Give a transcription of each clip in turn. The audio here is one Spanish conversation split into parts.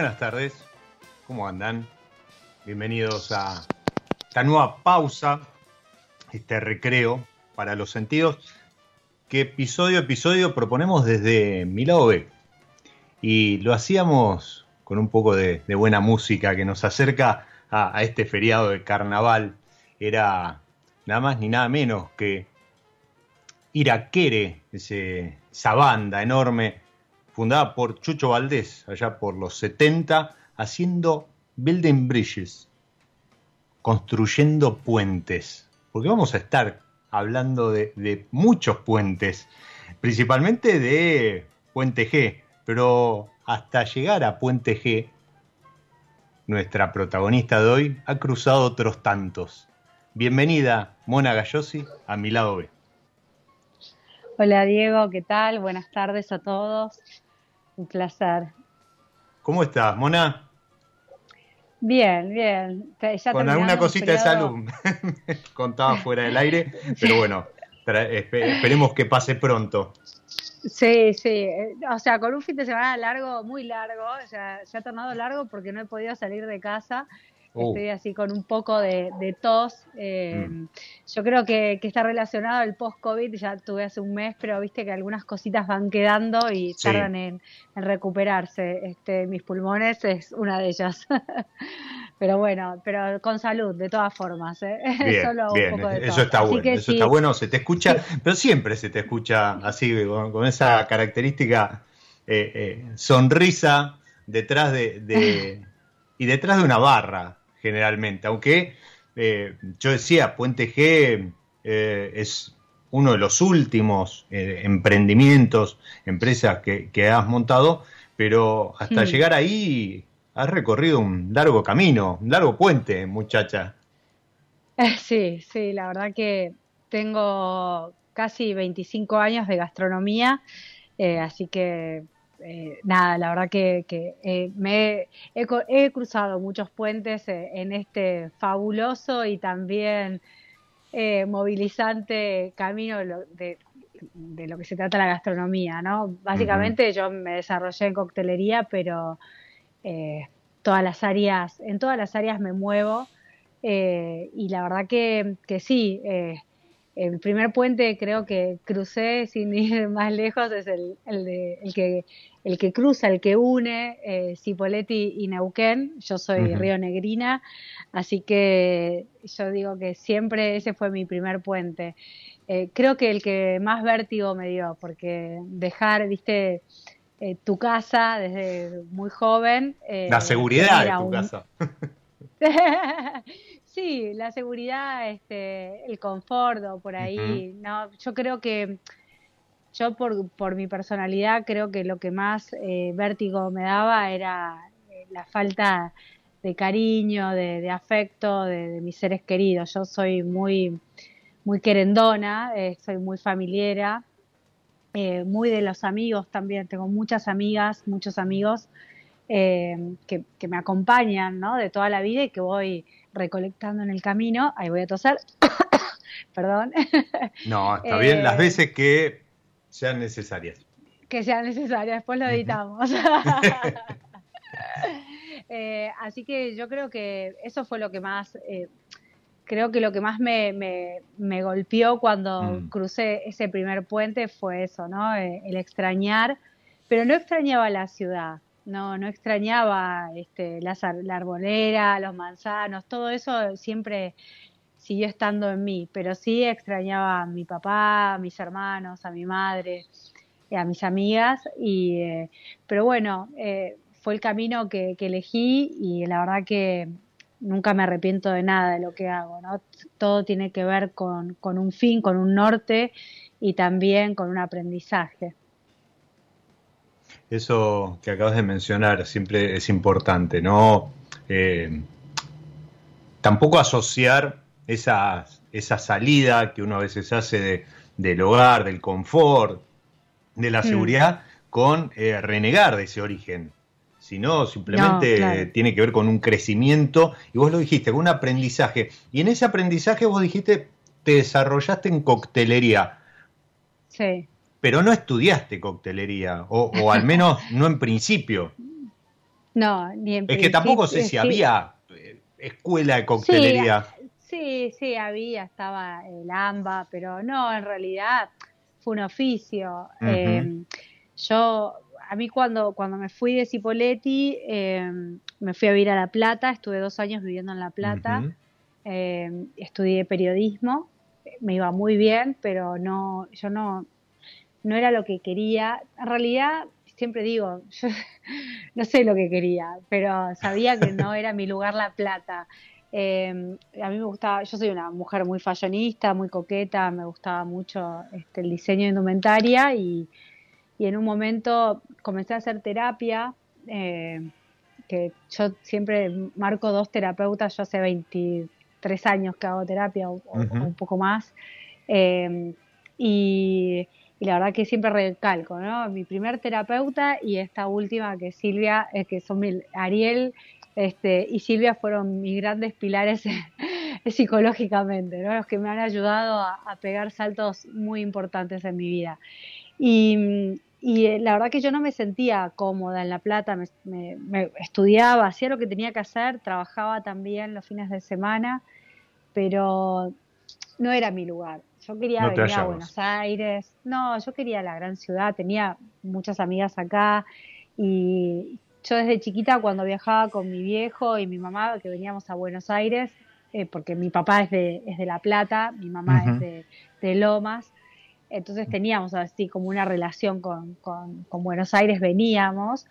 Buenas tardes, ¿cómo andan? Bienvenidos a esta nueva pausa, este recreo para los sentidos, que episodio a episodio proponemos desde mi. Y lo hacíamos con un poco de, buena música que nos acerca a, este feriado de carnaval. Era nada más ni nada menos que Iraquere, esa banda enorme fundada por Chucho Valdés, allá por los 70, haciendo building bridges, construyendo puentes, porque vamos a estar hablando de, muchos puentes, principalmente de Puente G, pero hasta llegar a Puente G, nuestra protagonista de hoy ha cruzado otros tantos. Bienvenida, Mona Gallosi, a mi lado B. Hola Diego, ¿qué tal? Buenas tardes a todos. Un placer. ¿Cómo estás, Mona? Bien, bien. Con alguna cosita de salud. Contaba fuera del aire, pero bueno, esperemos que pase pronto. Sí, sí. O sea, con un fin de semana largo, muy largo. O sea, se ha tornado largo porque no he podido salir de casa Uh. Estoy así con un poco de, tos. Eh, mm. Yo creo que, está relacionado al post-COVID, ya tuve hace un mes, pero viste que algunas cositas van quedando y tardan en, recuperarse. Este, mis pulmones es una de ellas. pero bueno, pero con salud, de todas formas. ¿eh? Solo un poco de Eso está bueno, eso está bueno, se te escucha, pero siempre se te escucha así, con, esa característica eh, sonrisa detrás de y detrás de una barra generalmente, aunque eh, yo decía, Puente G eh, es uno de los últimos eh, emprendimientos, empresas que, has montado, pero hasta mm. llegar ahí has recorrido un largo camino, un largo puente, muchacha. Sí, sí, la verdad que tengo casi 25 años de gastronomía, así que nada, la verdad que, me he, cruzado muchos puentes en este fabuloso y también movilizante camino de, de lo que se trata la gastronomía, ¿no? Básicamente yo me desarrollé en coctelería, pero eh, todas las áreas, en todas las áreas me muevo eh, y la verdad que, que sí, eh, el primer puente creo que crucé sin ir más lejos es el, el, de, el que el que cruza, el que une eh, Cipolletti y Neuquén. Yo soy Río Negrina, así que yo digo que siempre ese fue mi primer puente. Eh, creo que el que más vértigo me dio, porque dejar, viste, eh, tu casa desde muy joven. Eh, la seguridad de tu casa. sí, la seguridad, este, el confort por ahí. no, yo creo que yo por, por mi personalidad creo que lo que más vértigo me daba era la falta de cariño, de, afecto de, mis seres queridos. Yo soy muy muy querendona, eh, soy muy familiera, eh, muy de los amigos también. Tengo muchas amigas, muchos amigos eh, que, me acompañan ¿no? de toda la vida y que voy recolectando en el camino. Ahí voy a toser. Perdón. No, está bien, las veces que sean necesarias. Que sean necesarias, después lo editamos. así que yo creo que eso fue lo que más creo que lo que más me, me, golpeó cuando mm. crucé ese primer puente fue eso, ¿no? Eh, el extrañar, pero no extrañaba la ciudad, no, no extrañaba este, la, la arbolera, los manzanos, todo eso siempre siguió estando en mí, pero sí extrañaba a mi papá, a mis hermanos, a mi madre, eh, a mis amigas, y, eh, pero bueno, fue el camino que, elegí y la verdad que nunca me arrepiento de nada de lo que hago, ¿no? Todo tiene que ver con, un fin, con un norte y también con un aprendizaje. Eso que acabas de mencionar siempre es importante, ¿no? Eh, tampoco asociar esa, esa salida que uno a veces hace del hogar, del confort, de la mm. seguridad, con eh, renegar de ese origen sino simplemente tiene que ver con un crecimiento, y vos lo dijiste, con un aprendizaje. Y en ese aprendizaje vos dijiste, te desarrollaste en coctelería. Sí. Pero no estudiaste coctelería, o, al menos no en principio. No, ni en Es que tampoco sé si había eh, escuela de coctelería. Sí, sí, había, estaba el AMBA, pero no, en realidad fue un oficio. Eh, yo a mí cuando, cuando me fui de Cipoletti, em, me fui a vivir a La Plata, estuve dos años viviendo en La Plata, em, estudié periodismo, me iba muy bien, pero no, yo no, no era lo que quería. En realidad, siempre digo, yo no sé lo que quería, pero sabía que no era mi lugar La Plata. Em, a mí me gustaba, yo soy una mujer muy fashionista, muy coqueta, me gustaba mucho este, el diseño de indumentaria y, y en un momento comencé a hacer terapia, eh, que yo siempre marco dos terapeutas, yo hace 23 años que hago terapia o, un poco más, eh, y, la verdad que siempre recalco, ¿no? Mi primer terapeuta y esta última que Silvia, es que son Ariel este, y Silvia fueron mis grandes pilares psicológicamente, ¿no? Los que me han ayudado a, a pegar saltos muy importantes en mi vida. Y, y eh, la verdad que yo no me sentía cómoda en La Plata, me, estudiaba, hacía lo que tenía que hacer, trabajaba también los fines de semana, pero no era mi lugar. Yo quería venir a Buenos Aires, no, yo quería la gran ciudad, tenía muchas amigas acá y yo desde chiquita cuando viajaba con mi viejo y mi mamá, que veníamos a Buenos Aires, eh, porque mi papá es de, es de La Plata, mi mamá es de, de Lomas, entonces teníamos así como una relación con, con, Buenos Aires, veníamos,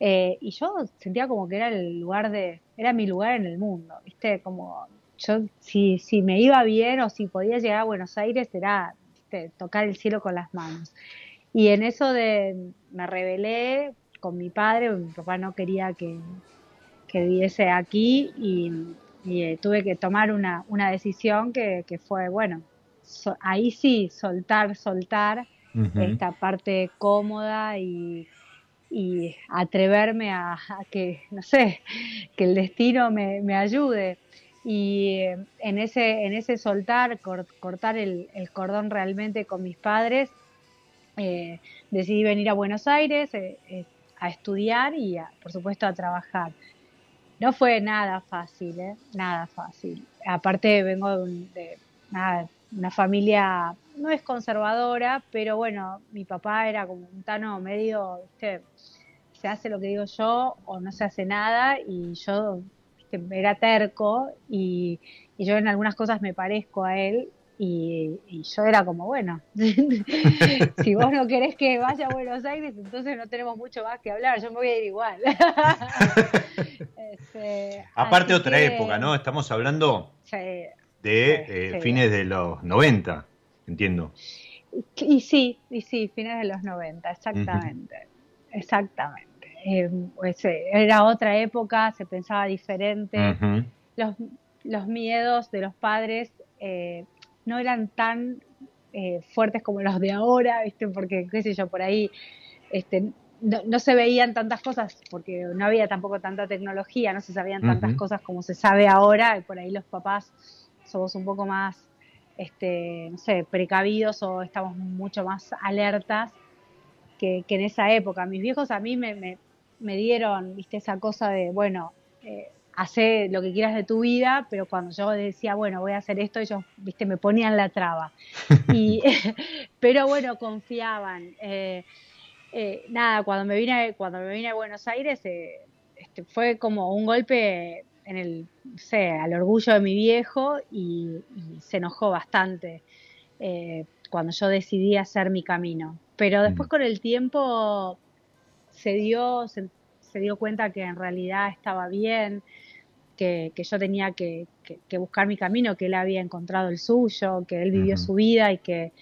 eh, y yo sentía como que era el lugar de, era mi lugar en el mundo, ¿viste? Como yo, si, si me iba bien o si podía llegar a Buenos Aires, era tocar el cielo con las manos. Y en eso de, me rebelé con mi padre, mi papá no quería que, que viviese aquí y, eh, tuve que tomar una, una decisión que, que fue, bueno, ahí sí, soltar, soltar esta parte cómoda y, y atreverme a, que, no sé, que el destino me, me ayude. Y eh, en ese, en ese soltar, cortar el, el, cordón realmente con mis padres, eh, decidí venir a Buenos Aires a estudiar y, por supuesto, a trabajar. No fue nada fácil, nada fácil. Aparte, vengo de, una familia, no es conservadora, pero bueno, mi papá era como un tano medio, se hace lo que digo yo o no se hace nada y yo era terco y, yo en algunas cosas me parezco a él y, yo era como, bueno, si vos no querés que vaya a Buenos Aires, entonces no tenemos mucho más que hablar, yo me voy a ir igual. Este, Aparte otra época, ¿no? Estamos hablando de eh, fines de los 90, entiendo. Y sí, y sí, fines de los 90, exactamente. Exactamente. Eh, pues, eh, era otra época, se pensaba diferente. los, los, miedos de los padres eh, no eran tan fuertes como los de ahora, ¿viste? Porque, qué sé yo, por ahí este, no, se veían tantas cosas, porque no había tampoco tanta tecnología, no se sabían tantas cosas como se sabe ahora, y por ahí los papás somos un poco más, este, no sé, precavidos o estamos mucho más alertas que, en esa época. Mis viejos a mí me, me, dieron, viste, esa cosa de, bueno, eh, hace lo que quieras de tu vida, pero cuando yo decía, bueno, voy a hacer esto, ellos, viste, me ponían la traba. Y, pero bueno, confiaban. Eh, eh, nada, cuando me vine, cuando me vine a Buenos Aires, eh, este, fue como un golpe en el, no sé, al orgullo de mi viejo y, se enojó bastante cuando yo decidí hacer mi camino. Pero después con el tiempo se dio, se, dio cuenta que en realidad estaba bien, que, yo tenía que, buscar mi camino, que él había encontrado el suyo, que él vivió su vida y que,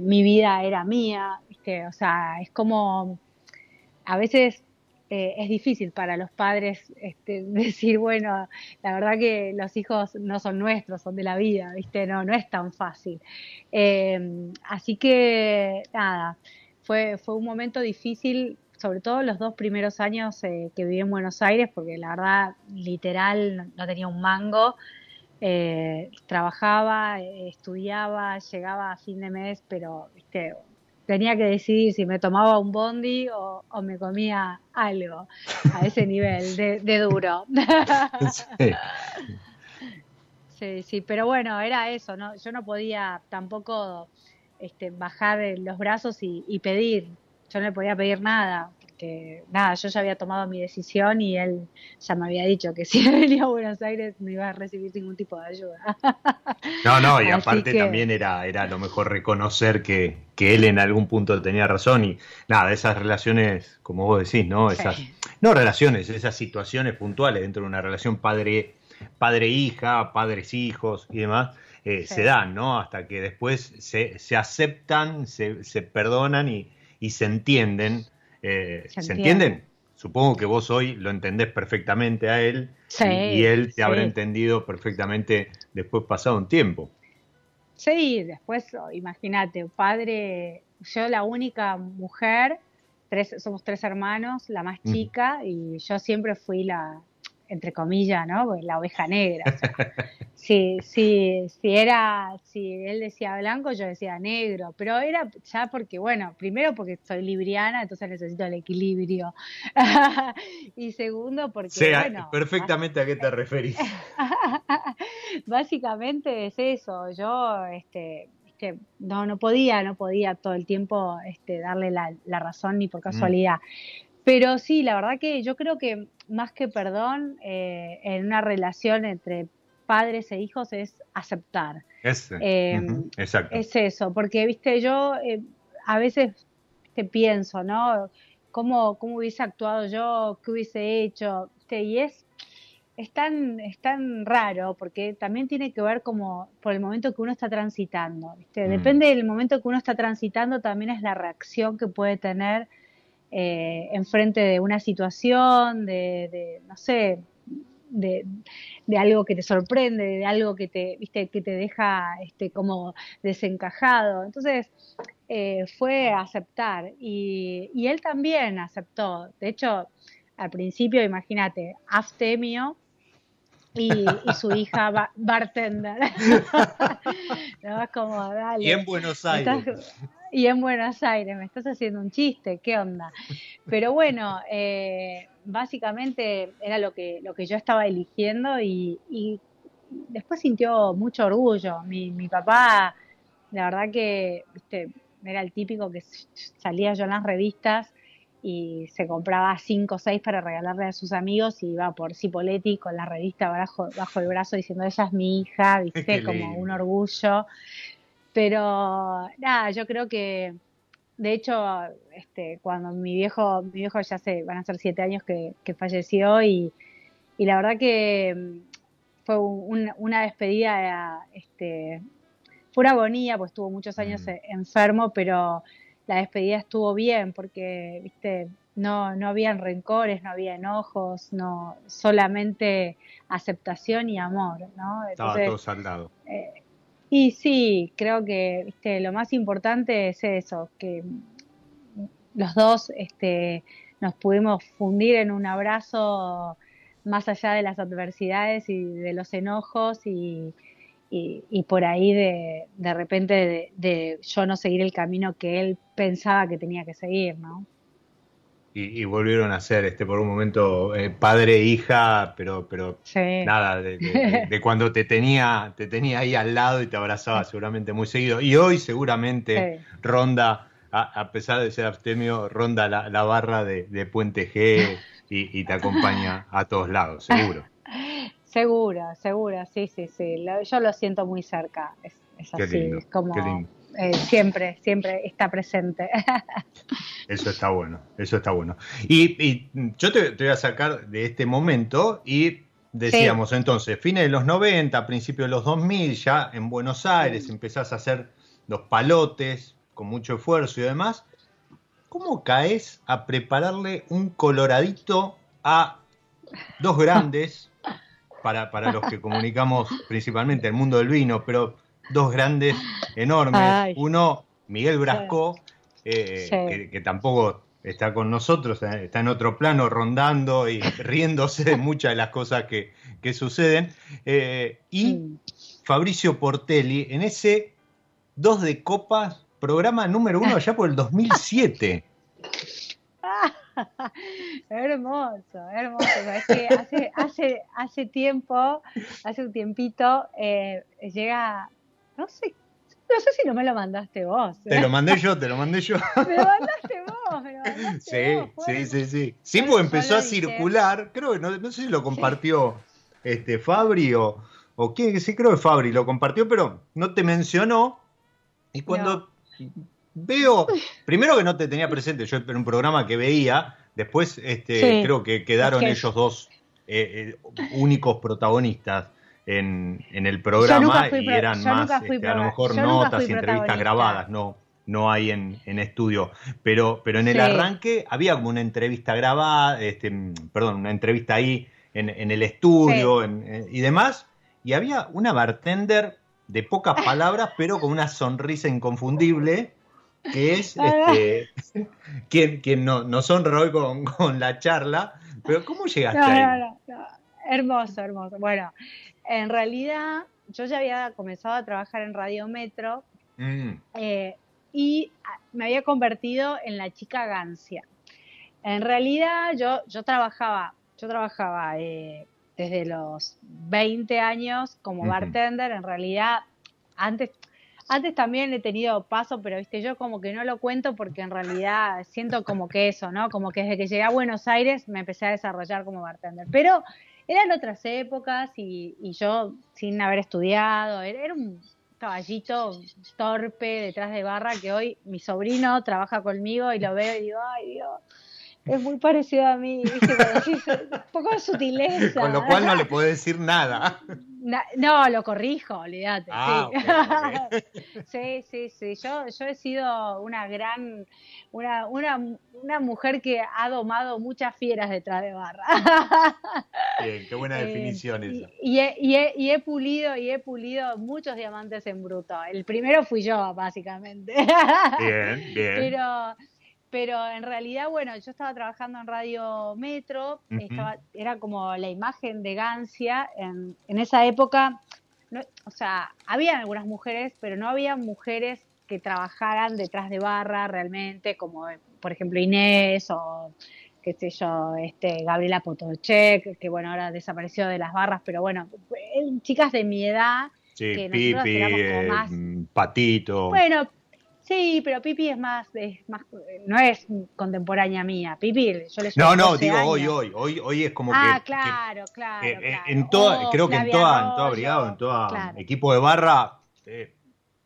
mi vida era mía. O sea, es como, a veces eh, es difícil para los padres este, decir, bueno, la verdad que los hijos no son nuestros, son de la vida, ¿viste? No, no es tan fácil. Eh, así que, nada, fue, fue un momento difícil, sobre todo los dos primeros años eh, que viví en Buenos Aires, porque la verdad, literal, no, tenía un mango. Eh, trabajaba, eh, estudiaba, llegaba a fin de mes, pero ¿viste? tenía que decidir si me tomaba un bondi o, me comía algo a ese nivel de, duro. Sí. sí. pero bueno, era eso, ¿no? Yo no podía tampoco este, bajar los brazos y, pedir. Yo no le podía pedir nada, porque nada, yo ya había tomado mi decisión y él ya me había dicho que si venía a Buenos Aires no iba a recibir ningún tipo de ayuda. No, no, y aparte también era, era lo mejor reconocer que, que, él en algún punto tenía razón y nada, esas relaciones, como vos decís, ¿no? Esas, no relaciones, esas situaciones puntuales dentro de una relación padre padre-hija, padres-hijos y demás, eh, se dan, ¿no? Hasta que después se, se aceptan, se, se, perdonan y, y se entienden. Eh, ¿Se, entienden? Supongo que vos hoy lo entendés perfectamente a él y, él te habrá entendido perfectamente después pasado un tiempo. Sí, después, imagínate, padre, yo la única mujer, tres, somos tres hermanos, la más chica, y yo siempre fui la, entre comillas, ¿no? Pues la oveja negra. si, si, si era, si él decía blanco, yo decía negro, pero era ya porque, bueno, primero porque soy libriana, entonces necesito el equilibrio. y segundo porque, sé bueno, perfectamente a qué te referís. básicamente es eso, yo, este, que no, no podía, no podía todo el tiempo este, darle la, la razón ni por mm. Pero sí, la verdad que yo creo que más que perdón, eh, en una relación entre padres e hijos es aceptar. Es, eh, exacto. es eso, porque, viste, yo eh, a veces te pienso, ¿no? ¿Cómo, ¿Cómo hubiese actuado yo? ¿Qué hubiese hecho? Y es, es, tan, es tan raro, porque también tiene que ver como por el momento que uno está transitando. ¿viste? Mm. Depende del momento que uno está transitando, también es la reacción que puede tener eh, enfrente de una situación, de, no sé, de, algo que te sorprende, de algo que te, viste, que te deja este, como desencajado. Entonces, eh, fue aceptar y, y, él también aceptó. De hecho, al principio, imagínate, Aftemio y, y su hija bartender. no, como, dale. Y en Buenos Aires. Y en Buenos Aires, me estás haciendo un chiste, ¿qué onda? Pero bueno, eh, básicamente era lo que, lo que yo estaba eligiendo y, y después sintió mucho orgullo. Mi, mi papá, la verdad que, viste, era el típico que salía yo en las revistas y se compraba cinco o seis para regalarle a sus amigos y iba por Cipoletti con la revista bajo, bajo el brazo diciendo ella es mi hija, viste, como un orgullo. Pero nada, yo creo que de hecho, este, cuando mi viejo, mi viejo ya se van a ser siete años que, falleció y, y, la verdad que mm, fue una despedida, este, fue una agonía, pues estuvo muchos años enfermo, pero la despedida estuvo bien porque, viste, no, no habían rencores, no había enojos, no, solamente aceptación y amor, ¿no? Estaba todo saldado. Eh, y sí, creo que, viste, lo más importante es eso, que los dos, este, nos pudimos fundir en un abrazo más allá de las adversidades y de los enojos y, y, por ahí de, de repente de, yo no seguir el camino que él pensaba que tenía que seguir, ¿no? Y, volvieron a ser este por un momento eh, padre e hija, pero pero nada de, cuando te tenía te tenía ahí al lado y te abrazaba seguramente muy seguido. Y hoy seguramente ronda, a, pesar de ser abstemio, ronda la, la barra de, Puente G y, y te acompaña a todos lados, seguro. Segura, segura, sí, sí, sí. yo lo siento muy cerca. Es, así, como eh, siempre, siempre está presente. Eso está bueno, eso está bueno. Y, yo te, voy a sacar de este momento y decíamos entonces, fines de los 90, principios de los 2000, ya en Buenos Aires empezás a hacer los palotes con mucho esfuerzo y demás. ¿Cómo caes a prepararle un coloradito a dos grandes para, para los que comunicamos principalmente el mundo del vino, pero dos grandes, enormes. Uno, Miguel Brasco, eh, que, tampoco está con nosotros, eh, está en otro plano rondando y riéndose de muchas de las cosas que, suceden. Eh, y Fabricio Portelli en ese Dos de Copas, programa número uno allá por el 2007. hermoso, hermoso. Es que hace, hace, hace tiempo, hace un tiempito, eh, llega, no sé, no sé si no me lo mandaste vos. Te lo mandé yo, te lo mandé yo. me lo mandaste vos, me lo mandaste sí, Sí, sí, sí. Sí, pues empezó a circular, creo que no, sé si lo compartió este Fabri o, o quién, sí creo que Fabri lo compartió, pero no te mencionó. Y cuando veo, primero que no te tenía presente, yo en un programa que veía, después este, creo que quedaron ellos dos eh, eh, únicos protagonistas en, en el programa y eran más, este, a lo mejor notas y entrevistas grabadas, no no hay en, en estudio, pero, pero en el arranque había como una entrevista grabada, este, perdón, una entrevista ahí en, en el estudio y demás, y había una bartender de pocas palabras, pero con una sonrisa inconfundible, que es este, quien, quien no, nos honra hoy con, la charla. Pero ¿cómo llegaste ahí? hermoso, hermoso. Bueno, en realidad yo ya había comenzado a trabajar en Radio Metro mm. eh, y me había convertido en la chica Gancia. En realidad yo, yo trabajaba, yo trabajaba eh, desde los 20 años como bartender. En realidad, antes antes también he tenido paso, pero viste, yo como que no lo cuento porque en realidad siento como que eso, ¿no? Como que desde que llegué a Buenos Aires me empecé a desarrollar como bartender. Pero eran otras épocas y, yo sin haber estudiado, era, un caballito torpe detrás de barra que hoy mi sobrino trabaja conmigo y lo veo y digo, ay Dios. Es muy parecido a mí, ¿viste? un poco de sutileza. Con lo cual no le puedo decir nada. no, lo corrijo, olvídate. Ah, sí. sí, sí, Yo, yo he sido una gran, una, una, una mujer que ha domado muchas fieras detrás de barra. Bien, qué buena eh, definición esa. Y, he, y, he, y, he, pulido, y he pulido muchos diamantes en bruto. El primero fui yo, básicamente. Bien, bien. Pero pero en realidad, bueno, yo estaba trabajando en Radio Metro, estaba, era como la imagen de Gancia, en, en esa época, o sea, había algunas mujeres, pero no había mujeres que trabajaran detrás de barra realmente, como por ejemplo Inés o qué sé yo, este, Gabriela Potochek, que bueno, ahora desapareció de las barras, pero bueno, chicas de mi edad, que Pipi, eh, más... Patito. Bueno, Sí, pero Pipi es más, es más, no es contemporánea mía. Pipi, yo le No, no, digo hoy, hoy, hoy, hoy es como ah, que. claro, claro, eh, claro. En toda, creo que en toda, en toda brigada, en toda equipo de barra, eh,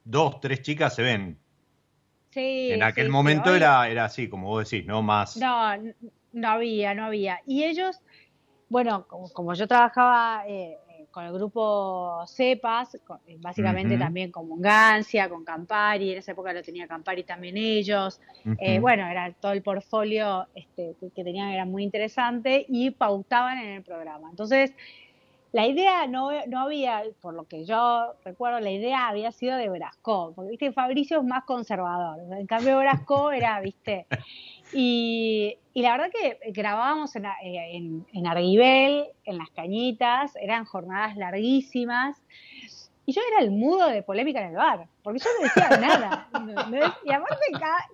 dos, tres chicas se ven. Sí. En aquel momento era, era así, como vos decís, no más. No, no había, no había. Y ellos, bueno, como, como yo trabajaba eh, con el grupo Cepas, eh, básicamente también con Mungancia, con Campari, en esa época lo tenía Campari también ellos. Eh, bueno, era todo el portfolio este, que tenían era muy interesante y pautaban en el programa. Entonces, la idea no, no había, por lo que yo recuerdo, la idea había sido de Brasco, porque viste, Fabricio es más conservador. En cambio, Brasco era, viste. Y, la verdad que grabábamos en, en, en Arguibel, en las cañitas, eran jornadas larguísimas. Y yo era el mudo de polémica en el bar, porque yo no decía nada. Y aparte,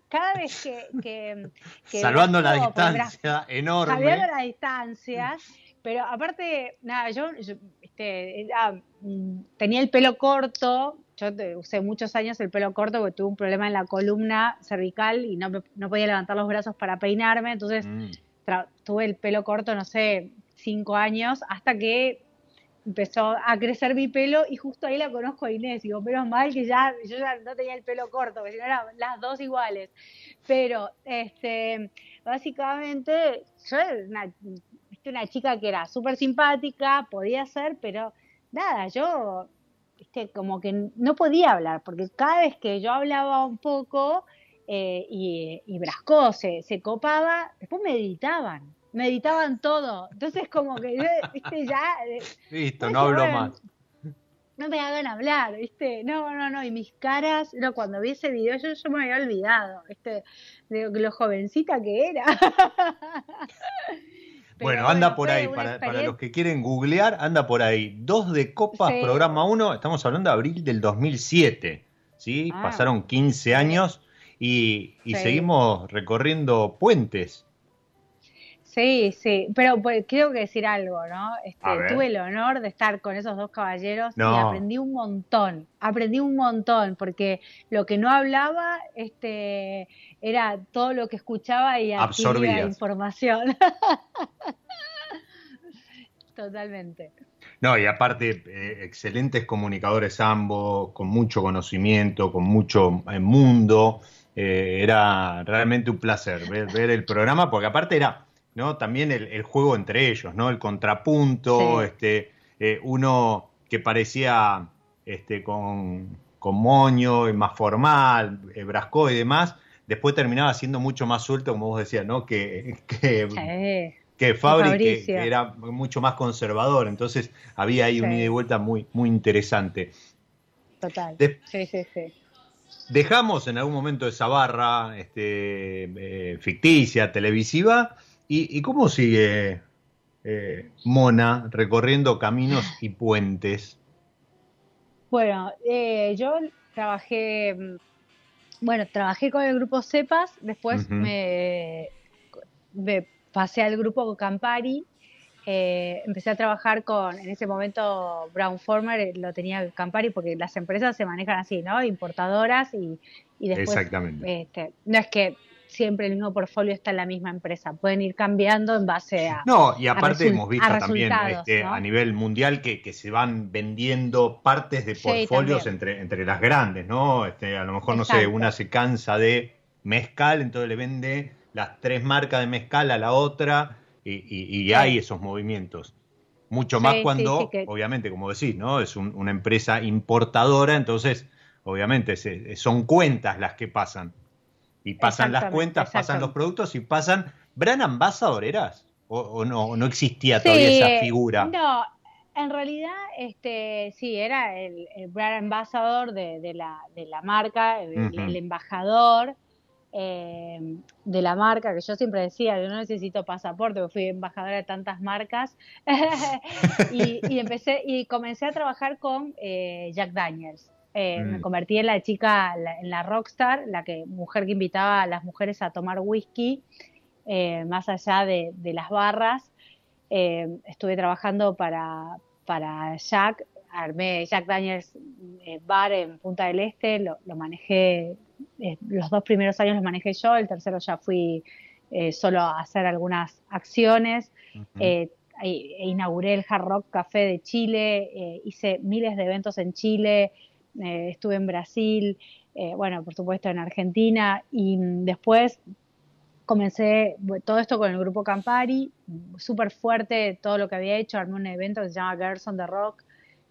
cada, vez que. Salvando la distancia enorme. Salvando las distancias pero aparte, nada, yo, este, mm, tenía el pelo corto, yo usé muchos años el pelo corto porque tuve un problema en la columna cervical y no, no podía levantar los brazos para peinarme, entonces mm. tuve el pelo corto, no sé, cinco años, hasta que empezó a crecer mi pelo y justo ahí la conozco a Inés. Digo, pero mal que ya, yo ya no tenía el pelo corto, porque si no eran las dos iguales. Pero, este, básicamente, yo una, una chica que era súper simpática, podía ser, pero nada, yo, viste, como que no podía hablar, porque cada vez que yo hablaba un poco eh, y, y Brasco se, se copaba, después meditaban, meditaban todo. Entonces, como que, viste, ya. Eh, Listo, no hablo más. No me hagan hablar, ¿viste? No, no, no. Y mis caras, no, cuando vi ese video, yo, yo me había olvidado, ¿viste? De lo jovencita que era. bueno, anda por ahí, para, los que quieren googlear, anda por ahí. Dos de Copas, programa 1, estamos hablando de abril del 2007, ¿sí? Ah. Pasaron 15 años y, seguimos recorriendo puentes. Sí, sí, pero pues, quiero que decir algo, ¿no? Este, tuve el honor de estar con esos dos caballeros y aprendí un montón, aprendí un montón, porque lo que no hablaba este, era todo lo que escuchaba y absorbía información. Totalmente. No, y aparte, eh, excelentes comunicadores ambos, con mucho conocimiento, con mucho eh, mundo. Eh, era realmente un placer ver, ver el programa, porque aparte era ¿no? También el, juego entre ellos, ¿no? El contrapunto, este, eh, uno que parecía este, con, con moño, más formal, eh, Brasco y demás, después terminaba siendo mucho más suelto, como vos decías, ¿no? Que, que, que Fabri, que, era mucho más conservador. Entonces había ahí un ida y vuelta muy, muy interesante. Total. sí, sí, sí. Dejamos en algún momento esa barra este, eh, ficticia, televisiva, ¿Y, cómo sigue eh, Mona recorriendo caminos y puentes? Bueno, eh, yo trabajé, mm, bueno, trabajé con el grupo Cepas, después me, pasé al grupo Campari, eh, empecé a trabajar con, en ese momento Brown Former lo tenía Campari porque las empresas se manejan así, ¿no? Importadoras y, después... Exactamente. Este, no es que siempre el mismo portfolio está en la misma empresa. Pueden ir cambiando en base a. No, y aparte hemos visto también este, a nivel mundial que, se van vendiendo partes de portfolios entre, entre las grandes, ¿no? Este, a lo mejor, no sé, una se cansa de mezcal, entonces le vende las tres marcas de mezcal a la otra y, hay esos movimientos. Mucho más cuando, obviamente, como decís, ¿no? Es una empresa importadora, entonces, obviamente, son cuentas las que pasan. Y pasan las cuentas, pasan los productos y pasan. ¿Brand Ambassador eras? ¿O, no, no existía todavía esa figura? No, en realidad, este, sí, era el, brand ambassador de, la, de la marca, el, embajador eh, de la marca, que yo siempre decía, yo no necesito pasaporte, porque fui embajadora de tantas marcas, y, empecé, y comencé a trabajar con eh, Jack Daniels. Eh, me mm. convertí en la chica, en la rockstar, la que mujer que invitaba a las mujeres a tomar whisky, más allá de, de las barras. Eh, estuve trabajando para, para Jack, armé Jack Daniels eh, Bar en Punta del Este, lo, manejé, eh, los dos primeros años los manejé yo, el tercero ya fui eh, solo a hacer algunas acciones. inauguré el Hard Rock Café de Chile, hice miles de eventos en Chile, estuve en Brasil, bueno, por supuesto en Argentina, y después comencé todo esto con el grupo Campari, súper fuerte todo lo que había hecho, armé un evento que se llama Girls on the Rock,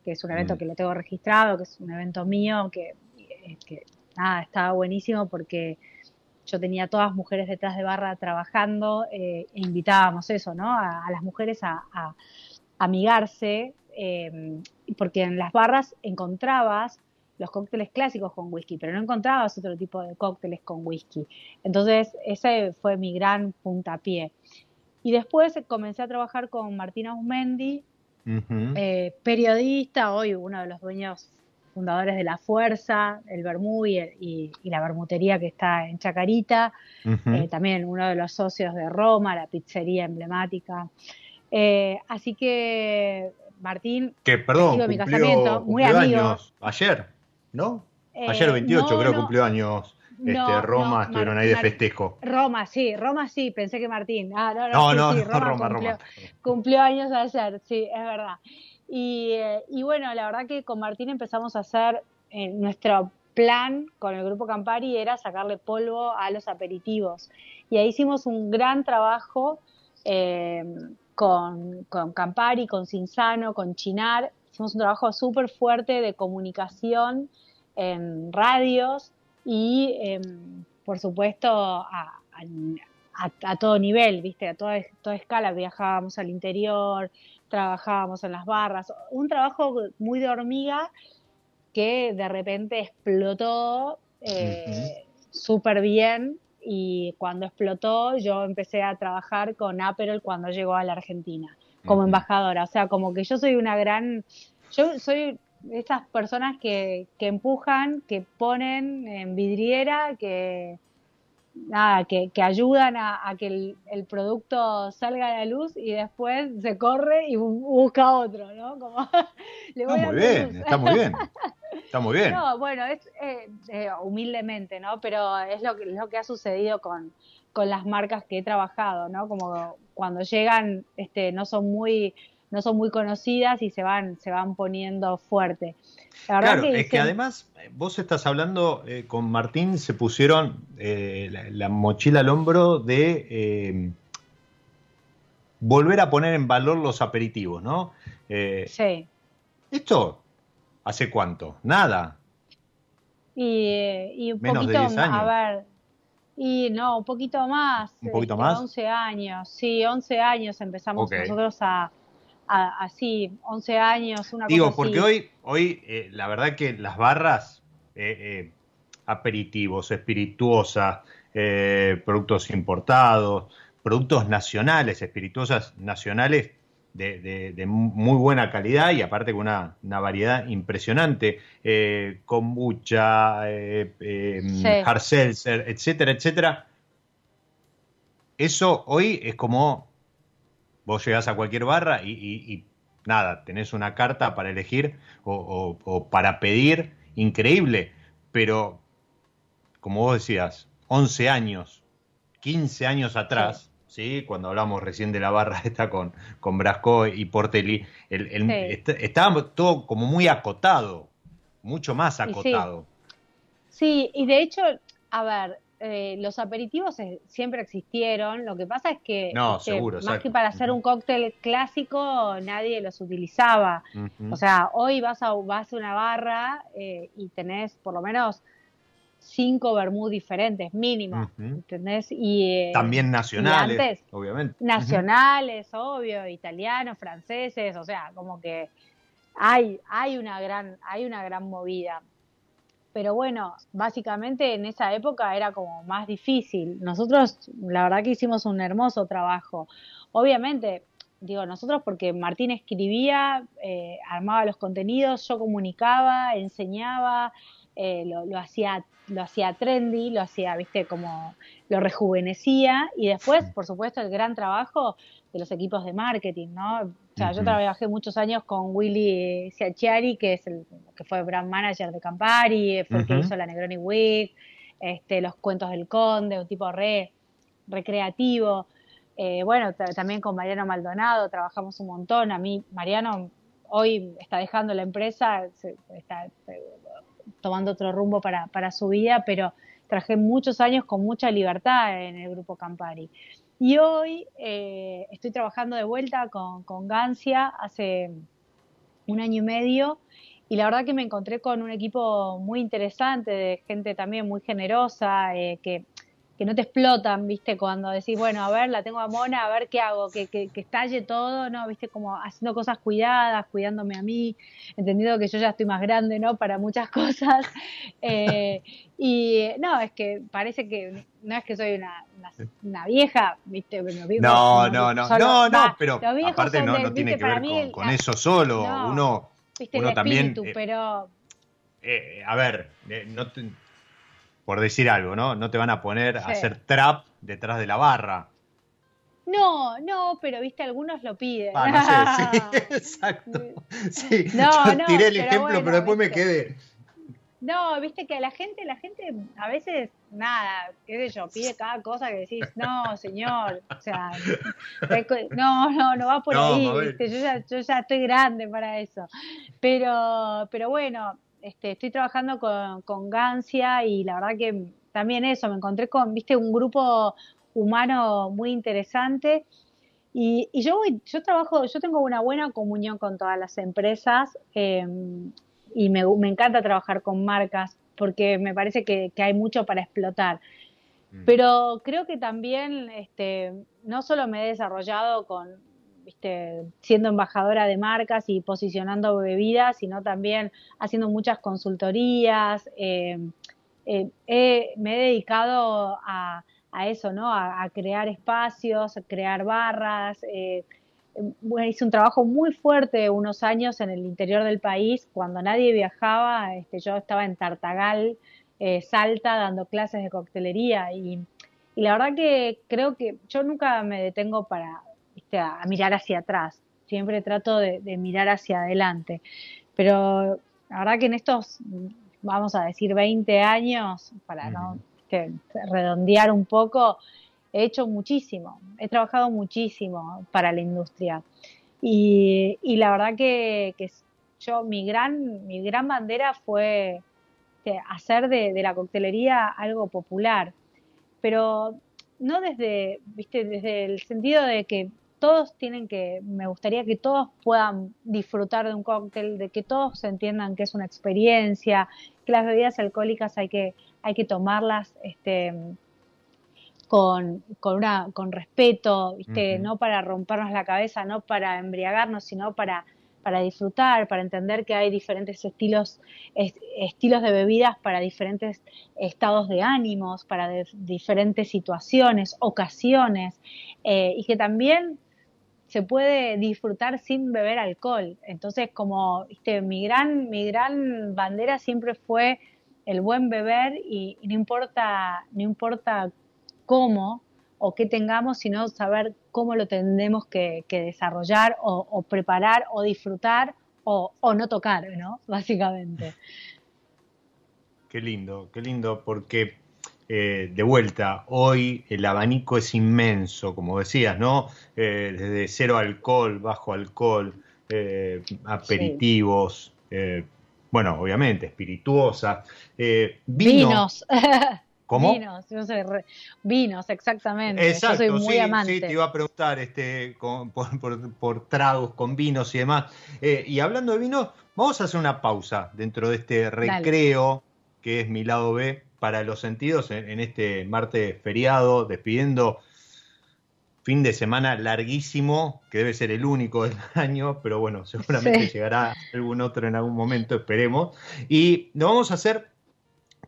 que es un evento mm. que lo tengo registrado, que es un evento mío, que, que nada, estaba buenísimo porque yo tenía todas mujeres detrás de barra trabajando eh, e invitábamos eso, ¿no? A, las mujeres a, amigarse, eh, porque en las barras encontrabas los cócteles clásicos con whisky, pero no encontrabas otro tipo de cócteles con whisky. Entonces, ese fue mi gran puntapié. Y después comencé a trabajar con Martina Usmendi, eh, periodista, hoy uno de los dueños fundadores de La Fuerza, el Bermú y, la bermutería que está en Chacarita, eh, también uno de los socios de Roma, la pizzería emblemática. Eh, así que Martín, que perdón, mi casamiento, muy amigo. ayer. ¿No? Ayer 28 eh, creo cumplió años este, Roma, estuvieron ahí de festejo. Roma, sí, Roma sí, pensé que Martín. Ah, no, no, no, Roma, Roma, cumplió, años ayer, sí, es verdad. Y, eh, y, bueno, la verdad que con Martín empezamos a hacer eh, nuestro plan con el grupo Campari era sacarle polvo a los aperitivos. Y ahí hicimos un gran trabajo con, con Campari, con Cinzano, con Chinar. Hicimos un trabajo súper fuerte de comunicación en radios y, em, por supuesto, a, todo nivel, ¿viste? A toda, toda escala. Viajábamos al interior, trabajábamos en las barras. Un trabajo muy de hormiga que de repente explotó eh, súper bien y cuando explotó yo empecé a trabajar con Apple cuando llegó a la Argentina como embajadora. O sea, como que yo soy una gran, yo soy estas personas que, que empujan, que ponen en vidriera, que nada, que, que ayudan a, que el, producto salga a la luz y después se corre y busca otro, ¿no? Como, está muy bien, está muy bien. Está muy bien. No, bueno, es eh, eh, humildemente, ¿no? Pero es lo que, lo que ha sucedido con, con las marcas que he trabajado, ¿no? Como cuando llegan, este, no son muy no son muy conocidas y se van, se van poniendo fuerte. claro, es que además vos estás hablando eh, con Martín, se pusieron eh, la, mochila al hombro de eh, volver a poner en valor los aperitivos, ¿no? sí. ¿Esto hace cuánto? Nada. Y, un poquito, a ver, y no, un poquito más. ¿Un poquito más? 11 años, sí, 11 años empezamos nosotros a, así, 11 años, una Digo, porque hoy, hoy eh, la verdad que las barras, eh, eh, aperitivos, espirituosas, productos importados, productos nacionales, espirituosas nacionales de, muy buena calidad y aparte con una, variedad impresionante, kombucha, hard seltzer, etcétera, etcétera. Eso hoy es como Vos llegás a cualquier barra y, nada, tenés una carta para elegir o, para pedir, increíble, pero como vos decías, 11 años, 15 años atrás, sí. cuando hablamos recién de la barra esta con, con Brasco y Portelli, el, estaba todo como muy acotado, mucho más acotado. Sí. y de hecho, a ver, eh, los aperitivos siempre existieron, lo que pasa es que no, este, seguro, más que para hacer un cóctel clásico nadie los utilizaba. O sea, hoy vas a, vas a una barra eh, y tenés por lo menos cinco vermú diferentes, mínimo, ¿entendés? Y, eh, También nacionales, obviamente. Nacionales, obvio, italianos, franceses, o sea, como que hay, hay, una, gran, hay una gran movida. Pero bueno, básicamente en esa época era como más difícil. Nosotros, la verdad que hicimos un hermoso trabajo. Obviamente, digo nosotros porque Martín escribía, eh, armaba los contenidos, yo comunicaba, enseñaba, eh, lo, lo, hacía lo hacía trendy, lo hacía, viste, como lo rejuvenecía y después, por supuesto, el gran trabajo de los equipos de marketing, ¿no? O sea, yo trabajé muchos años con Willy Ciacciari, que es el que fue brand manager de Campari, fue el que hizo la Negroni Week, este, los cuentos del Conde, un tipo re recreativo. Eh, bueno, también con Mariano Maldonado trabajamos un montón. A mí, Mariano hoy está dejando la empresa, está tomando otro rumbo para, para su vida, pero trabajé muchos años con mucha libertad en el grupo Campari. Y hoy eh, estoy trabajando de vuelta con, con Gancia hace un año y medio y la verdad que me encontré con un equipo muy interesante, de gente también muy generosa, eh, que que no te explotan, ¿viste? Cuando decís, bueno, a ver, la tengo a Mona, a ver qué hago, que, que, que, estalle todo, ¿no? ¿Viste? Como haciendo cosas cuidadas, cuidándome a mí, entendido que yo ya estoy más grande, ¿no? Para muchas cosas. Eh, y no, es que parece que no es que soy una, una, vieja, ¿viste? no, no, no, no, no, pero aparte no, no tiene que ver con, con eso solo, uno, ¿viste? uno también... Eh, pero... Eh, a ver, no te por decir algo, ¿no? No te van a poner a hacer trap detrás de la barra. No, no, pero viste, algunos lo piden. Ah, no sé, sí, exacto. Sí, no, yo tiré el ejemplo, pero después me quedé. No, viste que la gente, la gente a veces, nada, qué sé yo, pide cada cosa que decís, no, señor, o sea, no, no, no va por ahí, viste, yo ya, yo ya estoy grande para eso. Pero, pero bueno, este, estoy trabajando con, con Gancia y la verdad que también eso, me encontré con, viste, un grupo humano muy interesante. Y, yo yo trabajo, yo tengo una buena comunión con todas las empresas em, y me, me, encanta trabajar con marcas porque me parece que, que hay mucho para explotar. Mm. Pero creo que también este, no solo me he desarrollado con, viste, siendo embajadora de marcas y posicionando bebidas, sino también haciendo muchas consultorías. Eh, eh, me he dedicado a, eso, ¿no? A, crear espacios, a crear barras. Eh, hice un trabajo muy fuerte unos años en el interior del país, cuando nadie viajaba, este, yo estaba en Tartagal, Salta, dando clases de coctelería y, y la verdad que creo que yo nunca me detengo para, a, mirar hacia atrás. Siempre trato de, mirar hacia adelante. Pero la verdad que en estos, vamos a decir, 20 años, para no redondear un poco, he hecho muchísimo, he trabajado muchísimo para la industria. Y, la verdad que, yo, mi gran, mi gran bandera fue hacer de, de, la coctelería algo popular, pero no desde, viste, desde el sentido de que todos tienen que, me gustaría que todos puedan disfrutar de un cóctel, de que todos entiendan que es una experiencia, que las bebidas alcohólicas hay que, hay que tomarlas este, con, con, una, con respeto, ¿viste? no para rompernos la cabeza, no para embriagarnos, sino para, para disfrutar, para entender que hay diferentes estilos, estilos de bebidas para diferentes estados de ánimos, para diferentes situaciones, ocasiones, eh, y que también se puede disfrutar sin beber alcohol. Entonces, como viste, mi gran, mi gran bandera siempre fue el buen beber y, no importa, no importa cómo o qué tengamos, sino saber cómo lo tendremos que, desarrollar o, preparar o disfrutar o, o no tocar, ¿no? Básicamente. Qué lindo, qué lindo, porque eh, de vuelta, hoy el abanico es inmenso, como decías, ¿no? Eh, desde cero alcohol, bajo alcohol, eh, aperitivos, bueno, obviamente, espirituosa, vinos. ¿Cómo? Vinos, yo soy vinos, exactamente. Exacto, yo soy muy amante. Sí, te iba a preguntar este, por, tragos con vinos y demás. Y hablando de vinos, vamos a hacer una pausa dentro de este recreo que es mi lado B para los sentidos en, este martes feriado, despidiendo fin de semana larguísimo, que debe ser el único del año, pero bueno, seguramente llegará algún otro en algún momento, esperemos. Y lo vamos a hacer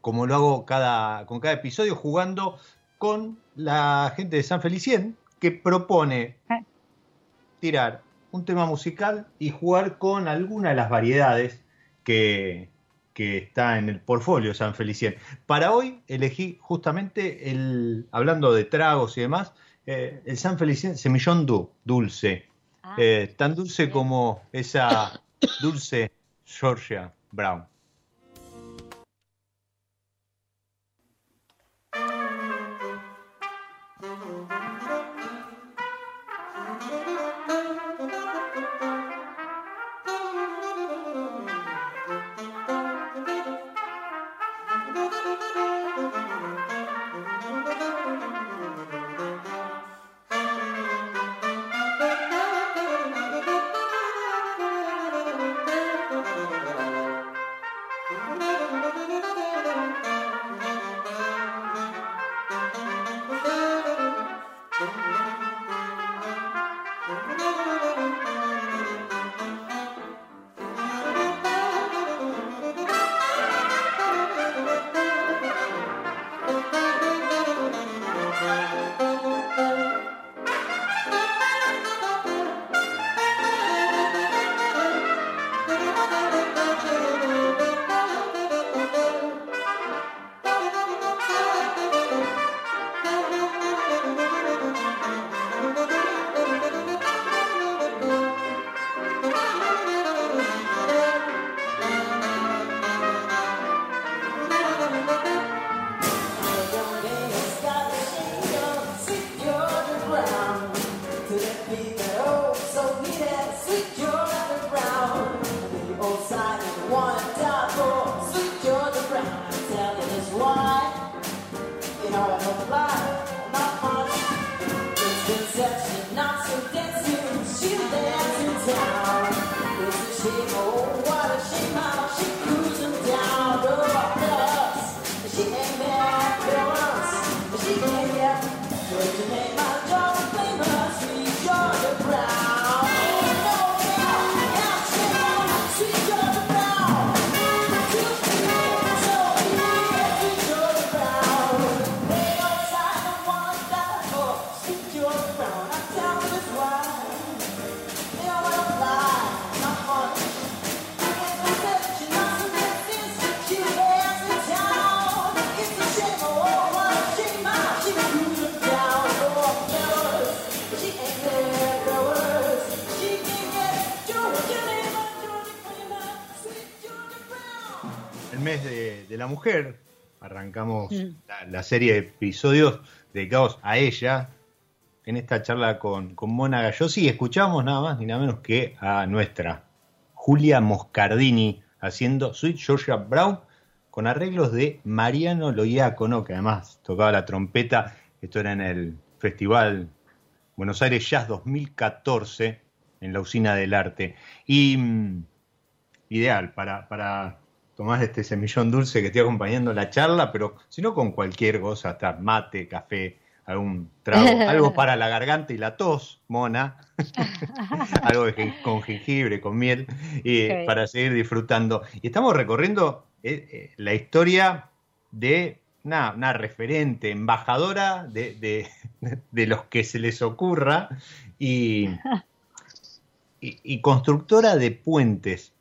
como lo hago cada, con cada episodio, jugando con la gente de San Felicien, que propone ah. tirar un tema musical y jugar con alguna de las variedades que, que está en el portfolio San Felicien. Para hoy elegí justamente el, hablando de tragos y demás, eh, el San Felicien Semillón du, dulce. Ah. Eh, tan dulce como esa dulce Georgia Brown. La, serie de episodios dedicados a ella en esta charla con, con Mona Gallosi escuchamos nada más ni nada menos que a nuestra Julia Moscardini haciendo Sweet Georgia Brown con arreglos de Mariano Loiacono, que además tocaba la trompeta. Esto era en el Festival Buenos Aires Jazz 2014 en la Usina del Arte. Y mm, ideal para, para tomás este semillón dulce que estoy acompañando la charla, pero si no con cualquier cosa, hasta mate, café, algún trago, algo para la garganta y la tos, mona, algo con jengibre, con miel, y para seguir disfrutando. Y estamos recorriendo eh, eh, la historia de una, referente, embajadora de, los que se les ocurra y, y, constructora de puentes.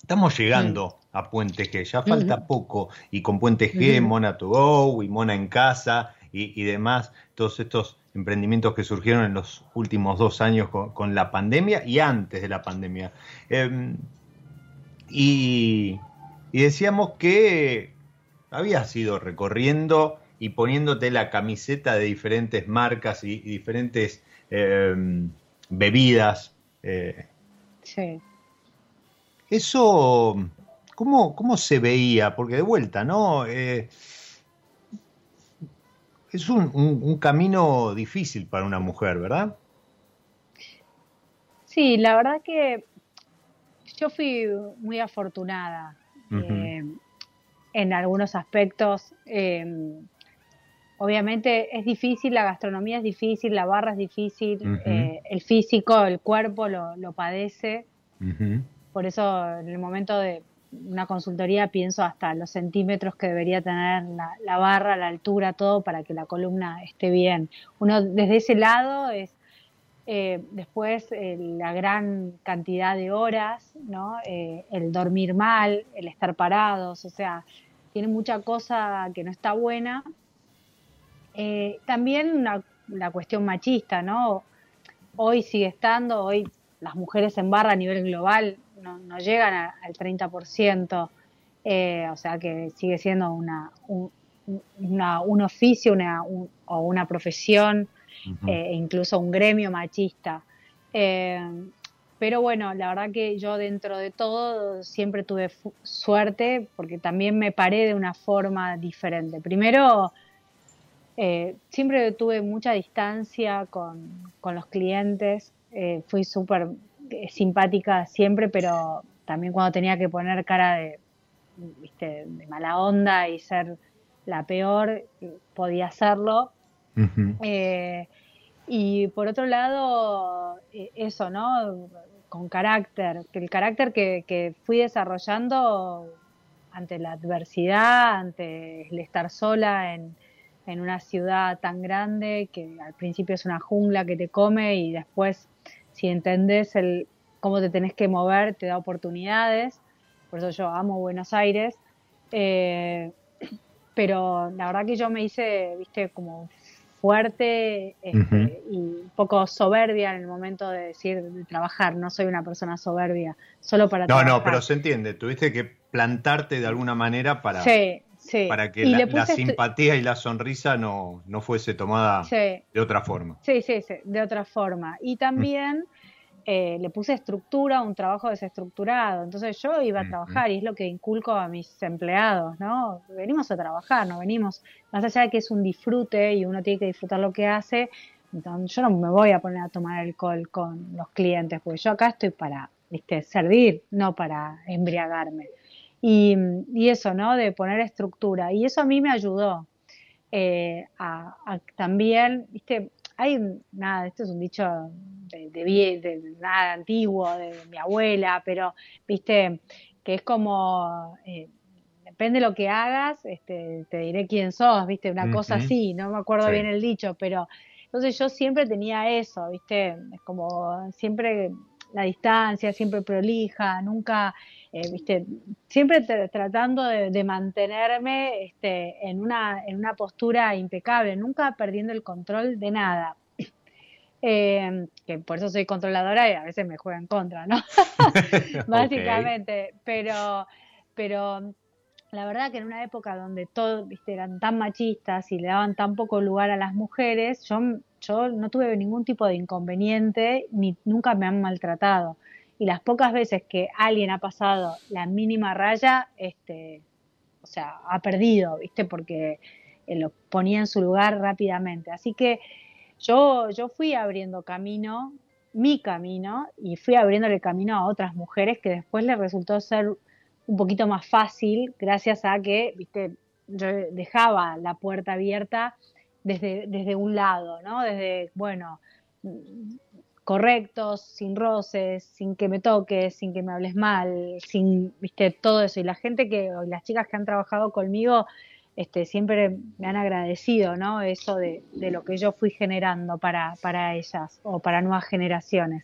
Estamos llegando a Puente G. Ya falta poco. Y con Puente G, Mona to Go y Mona en casa y, demás, todos estos emprendimientos que surgieron en los últimos dos años con, la pandemia y antes de la pandemia. Em, y, decíamos que habías ido recorriendo y poniéndote la camiseta de diferentes marcas y, diferentes em, bebidas. Eh, sí. Eso ¿Cómo, se veía? Porque de vuelta, ¿no? Eh, es un, camino difícil para una mujer, ¿verdad? Sí, la verdad que yo fui muy afortunada eh, en algunos aspectos. Eh, obviamente es difícil, la gastronomía es difícil, la barra es difícil, eh, el físico, el cuerpo lo, padece. Por eso en el momento de una consultoría pienso hasta los centímetros que debería tener la, barra, la altura, todo para que la columna esté bien. Uno desde ese lado es eh, después eh, la gran cantidad de horas, ¿no? Eh, el dormir mal, el estar parados, o sea, tiene mucha cosa que no está buena. también la cuestión machista, ¿no? Hoy sigue estando, hoy las mujeres en barra a nivel global no, llegan al 30%, o sea que sigue siendo una, un, un oficio una, o una profesión eh, incluso un gremio machista. Eh, pero bueno, la verdad que yo dentro de todo siempre tuve suerte porque también me paré de una forma diferente. Primero, eh, siempre tuve mucha distancia con, los clientes, fui súper simpática siempre, pero también cuando tenía que poner cara de, ¿viste? de mala onda y ser la peor, podía hacerlo. Eh, y por otro lado, eh, eso, ¿no? Con carácter, que el carácter que, fui desarrollando ante la adversidad, ante el estar sola en, una ciudad tan grande que al principio es una jungla que te come y después si entendés el, cómo te tenés que mover te da oportunidades. Por eso yo amo Buenos Aires. Eh, pero la verdad que yo me hice, viste, como fuerte este, y un poco soberbia en el momento de decir, de trabajar. No soy una persona soberbia, solo para No, no, pero se entiende. Tuviste que plantarte de alguna manera para, para que la, simpatía y la sonrisa no, no fuese tomada de otra forma. Sí, sí, sí, de otra forma. Y también... Eh, le puse estructura, un trabajo desestructurado. Entonces yo iba a trabajar y es lo que inculco a mis empleados, ¿no? Venimos a trabajar, no venimos, más allá de que es un disfrute y uno tiene que disfrutar lo que hace, entonces yo no me voy a poner a tomar alcohol con los clientes, porque yo acá estoy para, viste, servir, no para embriagarme. Y, eso, ¿no? De poner estructura. Y eso a mí me ayudó eh, a, a, también, viste, hay nada, esto es un dicho de, de, nada antiguo, de mi abuela, pero viste, que es como, eh, depende de lo que hagas, este, te diré quién sos, viste, una cosa así, no me acuerdo bien el dicho, pero entonces yo siempre tenía eso, viste, es como siempre la distancia, siempre prolija, nunca, eh, viste, siempre tratando de, mantenerme este, en, una, en una postura impecable, nunca perdiendo el control de nada. Eh, que por eso soy controladora y a veces me juega en contra, ¿no? Básicamente, pero, pero la verdad que en una época donde todos ¿viste? eran tan machistas y le daban tan poco lugar a las mujeres, yo yo no tuve ningún tipo de inconveniente ni nunca me han maltratado. Y las pocas veces que alguien ha pasado la mínima raya, este, o sea, ha perdido, ¿viste? Porque eh, lo ponía en su lugar rápidamente. Así que yo, yo fui abriendo camino, mi camino, y fui abriéndole camino a otras mujeres que después les resultó ser un poquito más fácil gracias a que, viste, yo dejaba la puerta abierta desde, desde un lado, ¿no? Desde, bueno, correctos, sin roces, sin que me toques, sin que me hables mal, sin, viste, todo eso. Y la gente que, las chicas que han trabajado conmigo, este, siempre me han agradecido, ¿no? Eso de, de lo que yo fui generando para, para ellas o para nuevas generaciones.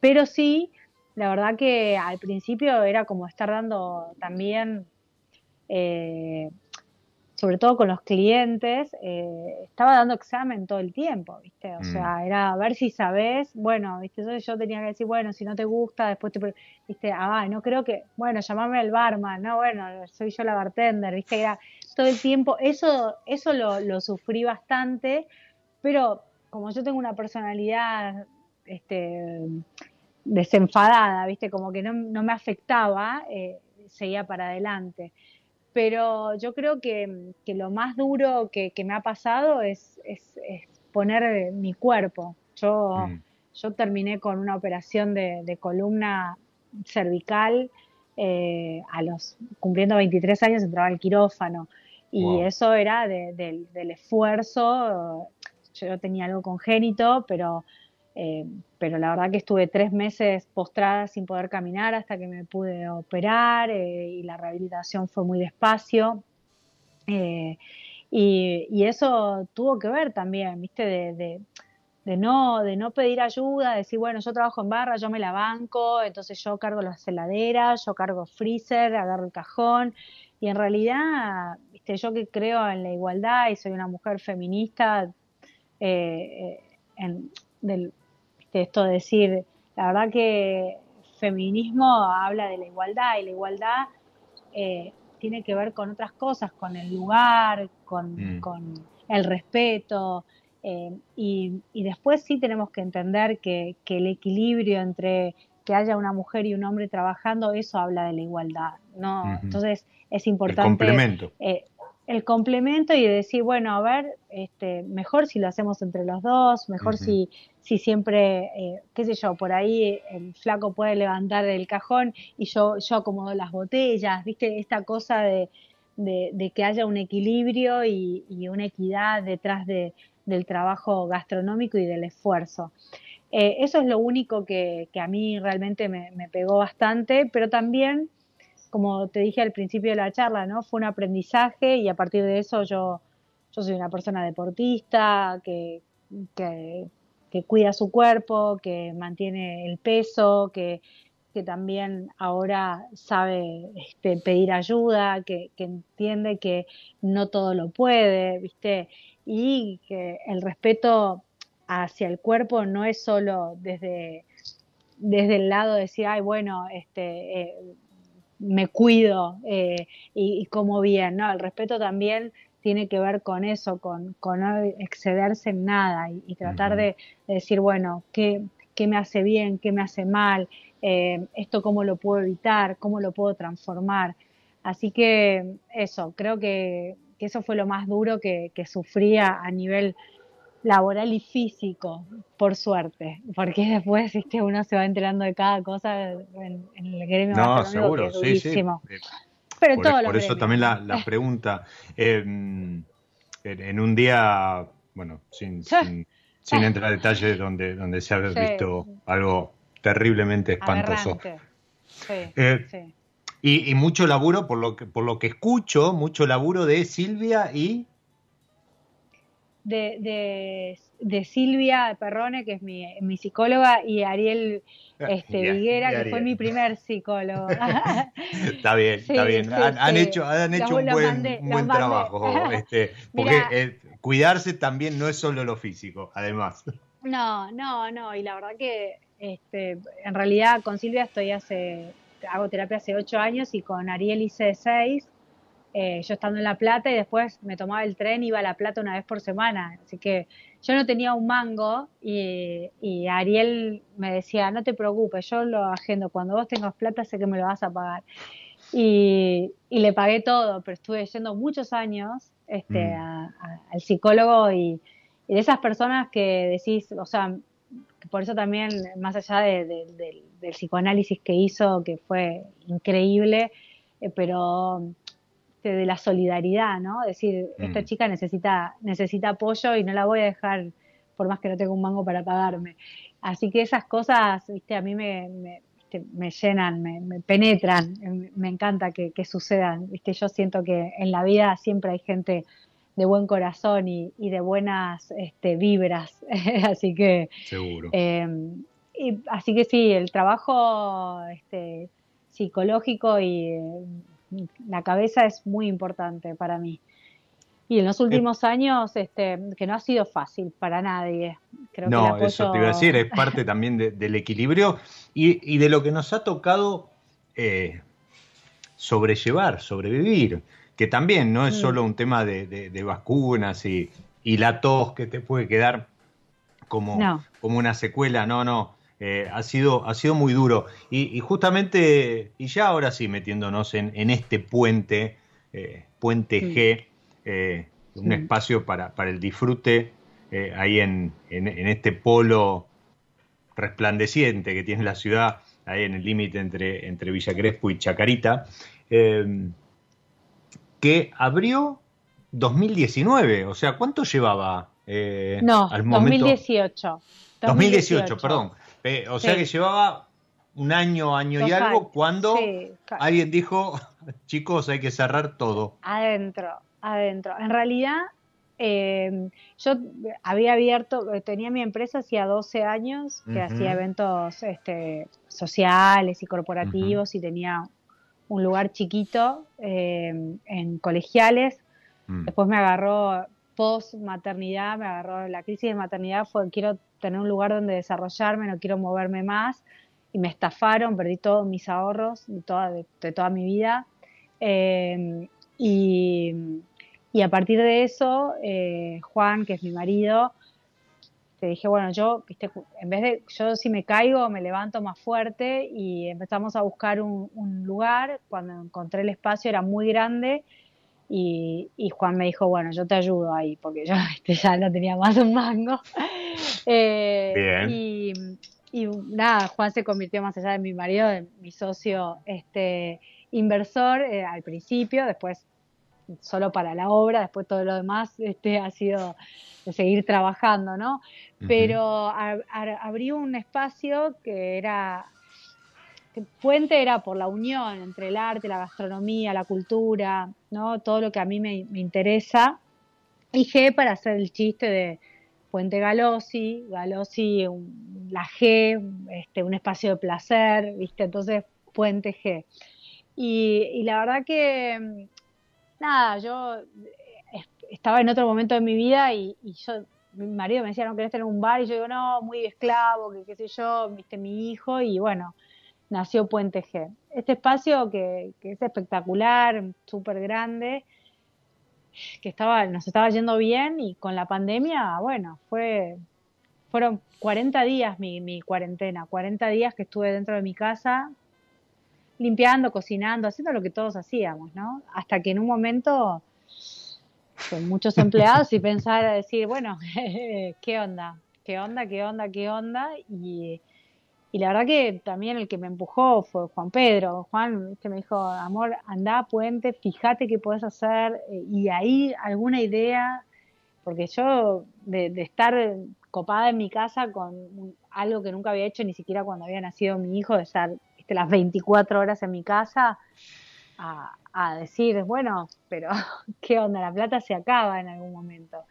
Pero sí, la verdad que al principio era como estar dando también eh, sobre todo con los clientes, eh, estaba dando examen todo el tiempo, ¿viste? O mm. sea, era a ver si sabes, bueno, ¿viste? Entonces yo tenía que decir, bueno, si no te gusta, después te, ¿viste? Ah, no creo que, bueno, llamame al barman, no, bueno, soy yo la bartender, ¿viste? Era todo el tiempo, eso, eso lo, lo sufrí bastante, pero como yo tengo una personalidad, este, desenfadada, ¿viste? Como que no, no me afectaba, eh, seguía para adelante pero yo creo que, lo más duro que, me ha pasado es, poner mi cuerpo. Yo, mm. yo terminé con una operación de, columna cervical eh, a los cumpliendo 23 años entraba al quirófano y eso era del esfuerzo. Yo tenía algo congénito, pero eh, pero la verdad que estuve tres meses postrada sin poder caminar hasta que me pude operar eh, y la rehabilitación fue muy despacio. Eh, y, eso tuvo que ver también, ¿viste? De, de, no, de no pedir ayuda, decir, bueno, yo trabajo en barra, yo me la banco, entonces yo cargo las heladeras, yo cargo freezer, agarro el cajón. Y en realidad, ¿viste? yo que creo en la igualdad y soy una mujer feminista, en, del, esto de decir, la verdad que feminismo habla de la igualdad y la igualdad eh, tiene que ver con otras cosas, con el lugar, con, mm. el respeto. Eh, y, después sí tenemos que entender que, el equilibrio entre que haya una mujer y un hombre trabajando, eso habla de la igualdad. ¿no? Entonces es importante. El complemento. Eh, el complemento y decir, bueno, a ver, este, mejor si lo hacemos entre los dos, mejor si, si siempre, eh, qué sé yo, por ahí el flaco puede levantar el cajón y yo, yo acomodo las botellas, viste, esta cosa de, de, que haya un equilibrio y, una equidad detrás de, del trabajo gastronómico y del esfuerzo. Eh, eso es lo único que, que a mí realmente me, me pegó bastante, pero también como te dije al principio de la charla, ¿no? Fue un aprendizaje y a partir de eso yo, yo soy una persona deportista que, que, cuida su cuerpo, que mantiene el peso, que, que también ahora sabe este, pedir ayuda, que, que, entiende que no todo lo puede, ¿viste? Y que el respeto hacia el cuerpo no es solo desde, desde el lado de decir, ay, bueno, este, eh, me cuido eh, y, como bien, ¿no? El respeto también tiene que ver con eso, con, no excederse en nada y, tratar de, decir, bueno, ¿qué, ¿qué, me hace bien, qué me hace mal, eh, esto cómo lo puedo evitar, cómo lo puedo transformar. Así que eso, creo que, eso fue lo más duro que, que sufría a nivel laboral y físico, por suerte, porque después uno se va enterando de cada cosa en, el gremio no, seguro, sí, sí. Eh, Pero por, todo por eso también la, la pregunta. Em, en un día, bueno, sin, sin, entrar en detalles donde, donde se ha visto algo terriblemente espantoso. Eh, y, y, mucho laburo, por lo que, por lo que escucho, mucho laburo de Silvia y de, de, Silvia Perrone, que es mi, mi psicóloga, y Ariel este, Viguera, que fue mi primer psicólogo. está bien, está bien. han, hecho, han hecho un buen, buen trabajo. Este, porque eh, cuidarse también no es solo lo físico, además. No, no, no. Y la verdad que este, en realidad con Silvia estoy hace, hago terapia hace ocho años y con Ariel hice seis. Eh, yo estando en La Plata y después me tomaba el tren, iba a La Plata una vez por semana. Así que yo no tenía un mango y, Ariel me decía, no te preocupes, yo lo agendo, cuando vos tengas plata sé que me lo vas a pagar. Y, le pagué todo, pero estuve yendo muchos años este, mm. al psicólogo y, de esas personas que decís, o sea, por eso también, más allá del psicoanálisis que hizo, que fue increíble, eh, pero este, de la solidaridad, ¿no? Decir, esta mm. chica necesita, necesita apoyo y no la voy a dejar por más que no tenga un mango para pagarme. Así que esas cosas, viste, a mí me, me, llenan, me, penetran, me encanta que, sucedan, viste, yo siento que en la vida siempre hay gente de buen corazón y, de buenas este, vibras, así que... Seguro. Em, y, así que sí, el trabajo este, psicológico y la cabeza es muy importante para mí. Y en los eh, últimos años, este, que no ha sido fácil para nadie. Creo no, eso te iba a decir, es parte también del equilibrio y, de lo que nos ha tocado eh, sobrellevar, sobrevivir, que también no es mm. solo un tema de, vacunas y, la tos que te puede quedar como, como una secuela, no, no. Eh, ha, sido, ha sido muy duro. Y, justamente, y ya ahora sí metiéndonos en, este puente Puente G, un espacio para, para el disfrute ahí en, en, este polo resplandeciente que tiene la ciudad, ahí en el límite entre, entre Villa Crespo y Chacarita, que abrió 2019, o sea, ¿cuánto llevaba eh, no, al momento? 2018. 2018, perdón. O sea que llevaba un año, año y algo cuando alguien dijo, chicos, hay que cerrar todo. Adentro, adentro. En realidad, em, yo había abierto, tenía mi empresa hacía 12 años, que hacía eventos este, sociales y corporativos y tenía un lugar chiquito em, en colegiales Mm. Después me agarró post maternidad, me agarró la crisis de maternidad, fue quiero tener un lugar donde desarrollarme, no quiero moverme más y me estafaron, perdí todos mis ahorros de toda, de, toda mi vida. Eh, y, a partir de eso, eh, Juan, que es mi marido, te dije, bueno, yo, en vez de, yo si me caigo, me levanto más fuerte y empezamos a buscar un lugar. Cuando encontré el espacio era muy grande y, Juan me dijo, bueno, yo te ayudo ahí, porque yo este, ya no tenía más un mango. Eh, y, nada, Juan se convirtió más allá de mi marido, de mi socio este, inversor eh, al principio, después solo para la obra, después todo lo demás este, ha sido de seguir trabajando, ¿no? Pero abrió un espacio que era Puente era por la unión entre el arte, la gastronomía, la cultura, ¿no? todo lo que a mí me, interesa. Y G para hacer el chiste de Puente Galossi, Galossi, la G, este, un espacio de placer, ¿viste? Entonces, Puente G. Y, la verdad que, nada, yo estaba en otro momento de mi vida y, yo, mi marido me decía, no querés tener un bar, y yo digo, no, muy esclavo, que qué sé yo, viste, mi hijo, y bueno, nació Puente G. Este espacio que, es espectacular, súper grande, que estaba, nos estaba yendo bien y con la pandemia, bueno, fue, fueron 40 días mi, mi cuarentena, 40 días que estuve dentro de mi casa limpiando, cocinando, haciendo lo que todos hacíamos, ¿no? Hasta que en un momento, con muchos empleados y pensar a decir, bueno, ¿qué onda? ¿Qué onda? ¿Qué onda? ¿Qué onda? Y y la verdad que también el que me empujó fue Juan Pedro. Juan que me dijo, amor, anda puente, fíjate qué puedes hacer. Eh, y ahí alguna idea, porque yo de, estar copada en mi casa con algo que nunca había hecho, ni siquiera cuando había nacido mi hijo, de estar las 24 horas en mi casa, a, decir, bueno, pero ¿qué onda? La plata se acaba en algún momento.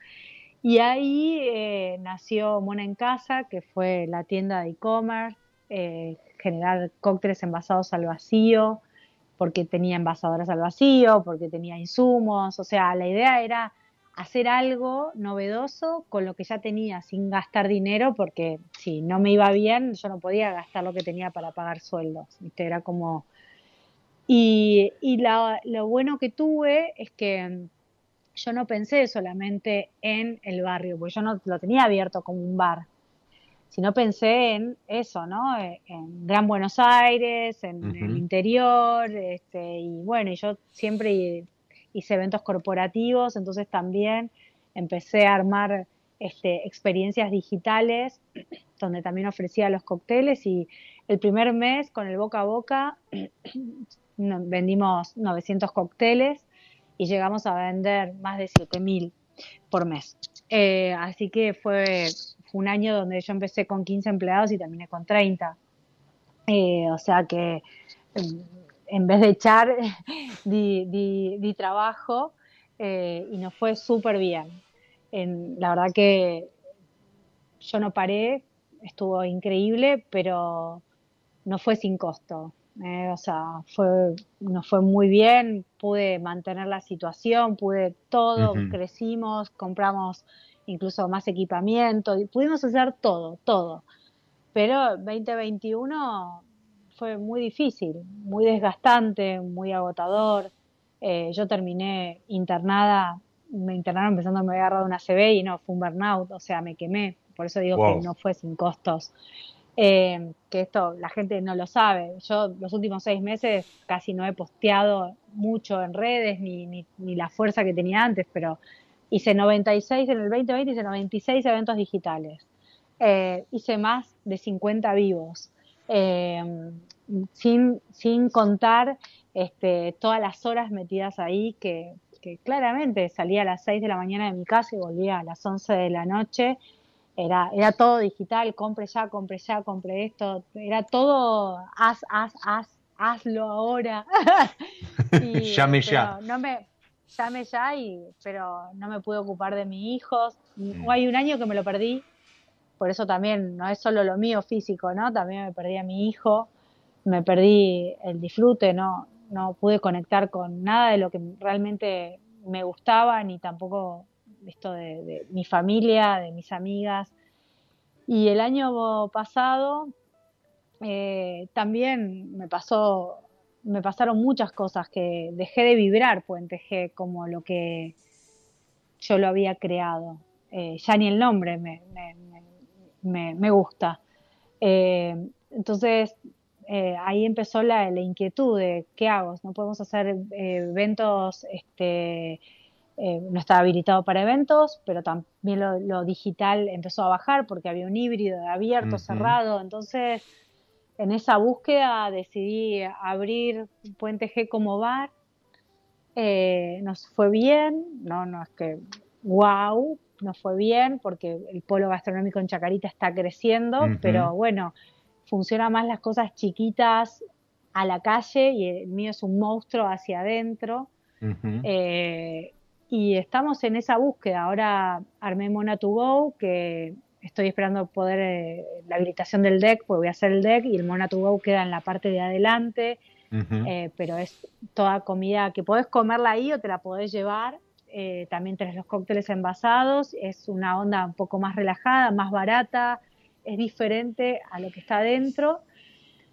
Y ahí eh, nació Mona en Casa, que fue la tienda de e-commerce, eh, generar cócteles envasados al vacío, porque tenía envasadoras al vacío, porque tenía insumos, o sea, la idea era hacer algo novedoso con lo que ya tenía sin gastar dinero, porque si no me iba bien, yo no podía gastar lo que tenía para pagar sueldos, Era como... Y, lo bueno que tuve es que yo no pensé solamente en el barrio, porque yo no lo tenía abierto como un bar, sino pensé en eso, ¿no? Eh, en Gran Buenos Aires, en el interior, este, y bueno, y yo siempre hice eventos corporativos, entonces también empecé a armar este, experiencias digitales, donde también ofrecía los cócteles y el primer mes con el boca a boca vendimos 900 cócteles y llegamos a vender más de 7000 por mes. Eh, así que fue, un año donde yo empecé con 15 empleados y terminé con 30. Eh, o sea que em, en vez de echar, di, trabajo eh, y nos fue súper bien. la verdad que yo no paré, estuvo increíble, pero no fue sin costo. Eh, o sea, fue, nos fue muy bien, pude mantener la situación, pude todo, crecimos, compramos incluso más equipamiento, pudimos hacer todo, todo. Pero 2021 fue muy difícil, muy desgastante, muy agotador. Eh, yo terminé internada, me internaron pensando que me había agarrado una CB y no, fue un burnout, o sea, me quemé. Por eso digo que no fue sin costos. Eh, que esto la gente no lo sabe. Yo los últimos seis meses casi no he posteado mucho en redes ni, ni, ni la fuerza que tenía antes, pero hice 96 en el 2020, hice 96 eventos digitales. Eh, hice más de 50 vivos, eh, sin, sin contar este, todas las horas metidas ahí que, que claramente salía a las 6 de la mañana de mi casa y volvía a las 11 de la noche era, era todo digital, compre ya, compre ya, compre esto, era todo haz, haz, haz, hazlo ahora. llame ya. No me, llame ya, y, pero no me pude ocupar de mis hijos. Mm. Hay un año que me lo perdí, por eso también no es solo lo mío físico, ¿no? También me perdí a mi hijo, me perdí el disfrute, no, no pude conectar con nada de lo que realmente me gustaba, ni tampoco esto de, mi familia, de mis amigas. Y el año pasado eh, también me pasó, me pasaron muchas cosas que dejé de vibrar Puente G como lo que yo lo había creado. Eh, ya ni el nombre me, me, gusta. Eh, entonces, ahí empezó la, la, inquietud de qué hago. No podemos hacer eventos este, eh, no estaba habilitado para eventos, pero también lo, digital empezó a bajar porque había un híbrido de abierto, cerrado. Entonces, en esa búsqueda decidí abrir Puente G como bar. Eh, nos fue bien, no, no es que wow, nos fue bien porque el polo gastronómico en Chacarita está creciendo, pero bueno, funciona más las cosas chiquitas a la calle y el mío es un monstruo hacia adentro. Y estamos en esa búsqueda. Ahora armé Mona to Go, que estoy esperando poder eh, la habilitación del deck, pues voy a hacer el deck y el Mona to Go queda en la parte de adelante. Eh, pero es toda comida que podés comerla ahí o te la podés llevar. Eh, también tenés los cócteles envasados. Es una onda un poco más relajada, más barata. Es diferente a lo que está adentro.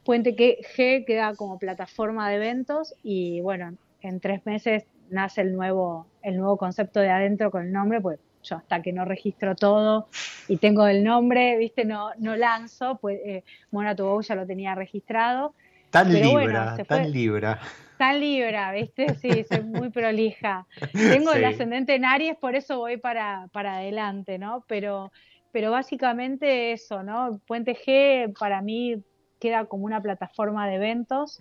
Puente G queda como plataforma de eventos y bueno, en tres meses nace el nuevo, el nuevo concepto de adentro con el nombre, pues yo hasta que no registro todo y tengo el nombre, viste, no, no lanzo, pues eh, Mona ya lo tenía registrado. Tan libra, tan libra. Tan libra, viste, sí, soy muy prolija. Tengo el ascendente en Aries, por eso voy para, para adelante, ¿no? Pero, pero básicamente eso, ¿no? Puente G para mí queda como una plataforma de eventos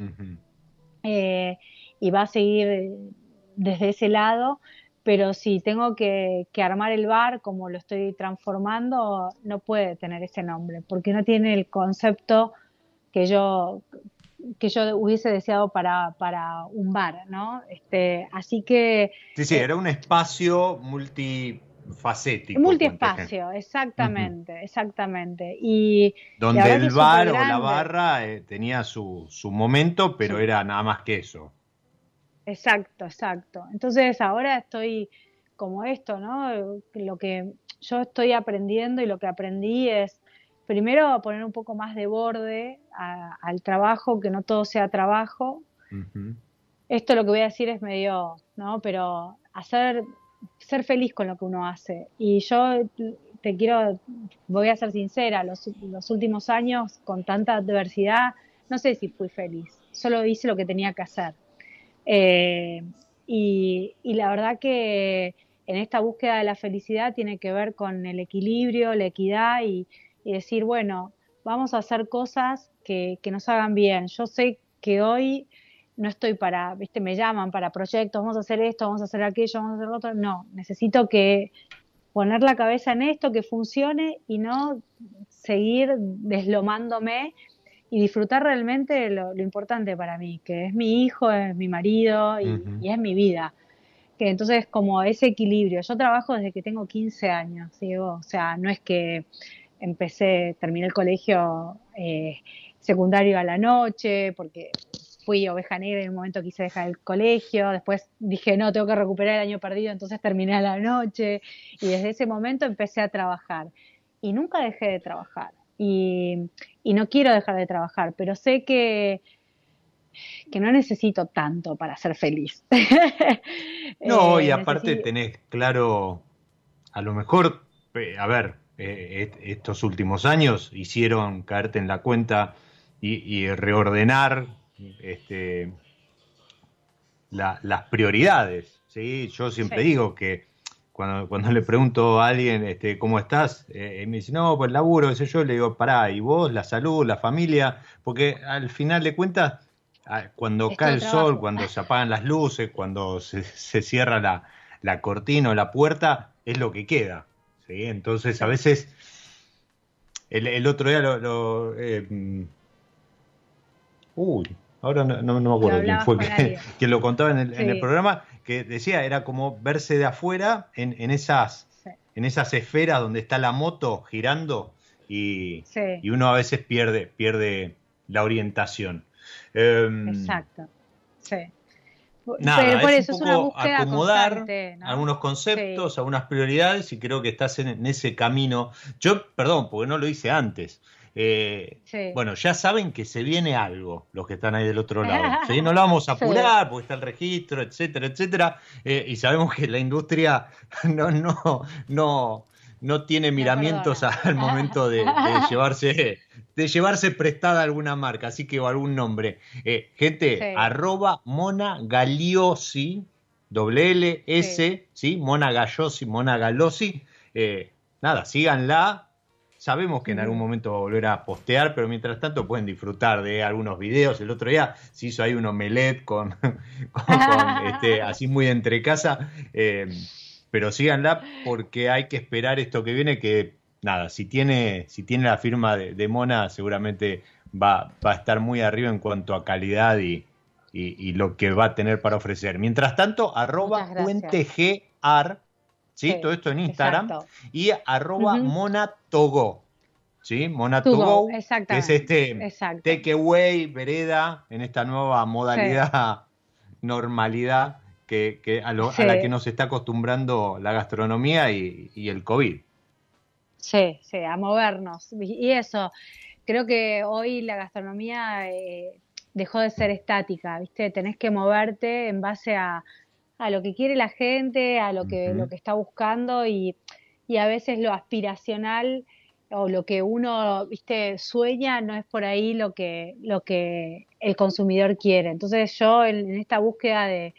eh, y va a seguir desde ese lado, pero si tengo que, armar el bar como lo estoy transformando, no puede tener ese nombre, porque no tiene el concepto que yo que yo hubiese deseado para, para un bar, ¿no? Este, así que... Sí, sí, era un espacio multifacético. Multiespacio, exactamente, exactamente. Y donde el bar o la barra eh, tenía su, su momento, pero era nada más que eso. Exacto, exacto. Entonces ahora estoy como esto, ¿no? Lo que yo estoy aprendiendo y lo que aprendí es primero poner un poco más de borde al trabajo, que no todo sea trabajo. Esto lo que voy a decir es medio, ¿no? Pero hacer, ser feliz con lo que uno hace. Y yo te quiero, voy a ser sincera, los, los últimos años con tanta adversidad, no sé si fui feliz, solo hice lo que tenía que hacer. Eh, y, la verdad que en esta búsqueda de la felicidad tiene que ver con el equilibrio, la equidad y, decir, bueno, vamos a hacer cosas que, nos hagan bien. Yo sé que hoy no estoy para, viste, me llaman para proyectos, vamos a hacer esto, vamos a hacer aquello, vamos a hacer lo otro. No, necesito que poner la cabeza en esto, que funcione y no seguir deslomándome y disfrutar realmente lo, importante para mí, que es mi hijo, es mi marido y, es mi vida. Que entonces como ese equilibrio, yo trabajo desde que tengo 15 años, digo, o sea, no es que empecé, terminé el colegio eh, secundario a la noche, porque fui oveja negra y en un momento quise dejar el colegio, después dije, no, tengo que recuperar el año perdido, entonces terminé a la noche. Y desde ese momento empecé a trabajar. Y nunca dejé de trabajar y, no quiero dejar de trabajar, pero sé que, que no necesito tanto para ser feliz. no, y eh, aparte tenés claro, a lo mejor, a ver, eh, estos últimos años hicieron caerte en la cuenta y, reordenar este, las prioridades. ¿sí? Yo siempre digo que cuando, cuando le pregunto a alguien este, cómo estás, eh, me dice, no, pues laburo, ese yo, le digo, pará, ¿y vos, la salud, la familia? Porque al final de cuentas, cuando cae el sol, cuando se apagan las luces, cuando se, cierra la, la, cortina o la puerta, es lo que queda. ¿sí? Entonces, a veces, el, otro día lo... Eh, uy, ahora no, me acuerdo quién fue que, lo contaba en el, programa, que decía, era como verse de afuera en, esas, en esas esferas donde está la moto girando y, y, uno a veces pierde, pierde la orientación. Em, Exacto, sí. Nada, por eso es una búsqueda acomodar algunos conceptos, algunas prioridades y creo que estás en, ese camino. Yo, perdón, porque no lo hice antes. Eh, bueno, ya saben que se viene algo, los que están ahí del otro lado. No lo vamos a apurar porque está el registro, etcétera, etcétera. Eh, y sabemos que la industria no, no, no, no tiene miramientos al momento de, llevarse de llevarse prestada alguna marca, así que o algún nombre. Eh, gente, arroba Mona Galiosi, doble L S, sí. Mona Galiosi, Mona Galiosi. nada, síganla, Sabemos que en algún momento va a volver a postear, pero mientras tanto pueden disfrutar de algunos videos. El otro día se hizo ahí un omelette con, este, así muy entre casa. Eh, pero síganla porque hay que esperar esto que viene que nada, si tiene, si tiene la firma de, Mona, seguramente va, va, a estar muy arriba en cuanto a calidad y, y, lo que va a tener para ofrecer. Mientras tanto, arroba puentegar ¿sí? Todo esto en Instagram. Y arroba monatogo, ¿sí? Monatogo, que es este takeaway, vereda, en esta nueva modalidad, normalidad que, a, la que nos está acostumbrando la gastronomía y, el COVID. Sí, sí, a movernos. Y eso, creo que hoy la gastronomía eh, dejó de ser estática, ¿viste? Tenés que moverte en base a, a lo que quiere la gente, a lo que, lo que está buscando y, y, a veces lo aspiracional o lo que uno viste sueña no es por ahí lo que, lo que el consumidor quiere. Entonces yo en, esta búsqueda de,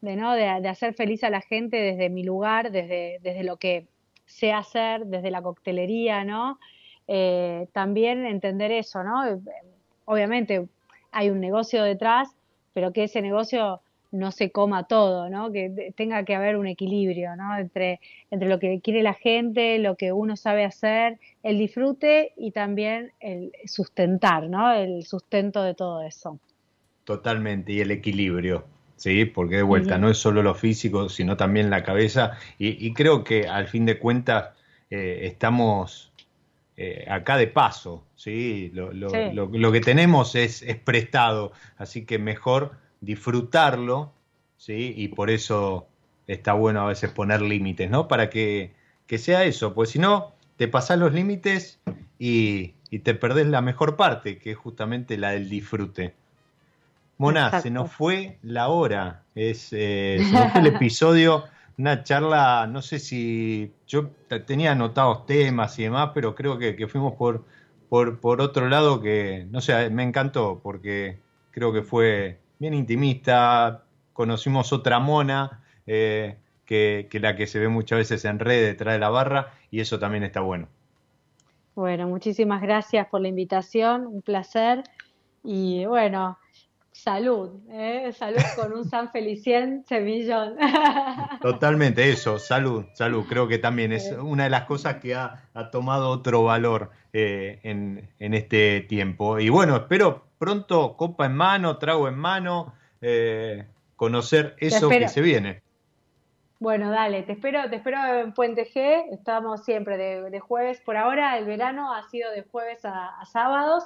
de ¿no? De, hacer feliz a la gente desde mi lugar, desde, desde lo que sé hacer, desde la coctelería, ¿no? Eh, también entender eso, ¿no? Obviamente hay un negocio detrás, pero que ese negocio no se coma todo, ¿no? Que tenga que haber un equilibrio, ¿no? Entre, entre lo que quiere la gente, lo que uno sabe hacer, el disfrute y también el sustentar, ¿no? El sustento de todo eso. Totalmente, y el equilibrio, ¿sí? Porque de vuelta, no es solo lo físico, sino también la cabeza, y, creo que al fin de cuentas eh, estamos eh, acá de paso, ¿sí? Lo, lo, que tenemos es, es prestado, así que mejor disfrutarlo, ¿sí? Y por eso está bueno a veces poner límites, ¿no? Para que, sea eso, pues si no, te pasas los límites y, te perdés la mejor parte, que es justamente la del disfrute. Mona, se nos fue la hora, es, eh, se nos fue el episodio, una charla, no sé si yo tenía anotados temas y demás, pero creo que, que fuimos por, por, por otro lado que, no sé, me encantó porque creo que fue bien intimista, conocimos otra mona eh, que, la que se ve muchas veces en red detrás de la barra y eso también está bueno. Bueno, muchísimas gracias por la invitación, un placer y bueno, salud, ¿eh? salud con un San Felicien Semillón. Totalmente, eso, salud, salud, creo que también es una de las cosas que ha, tomado otro valor eh, en, en este tiempo. Y bueno, espero pronto copa en mano, trago en mano, eh, conocer eso que se viene. Bueno, dale, te espero, te espero en Puente G, estamos siempre de, jueves, por ahora el verano ha sido de jueves a, sábados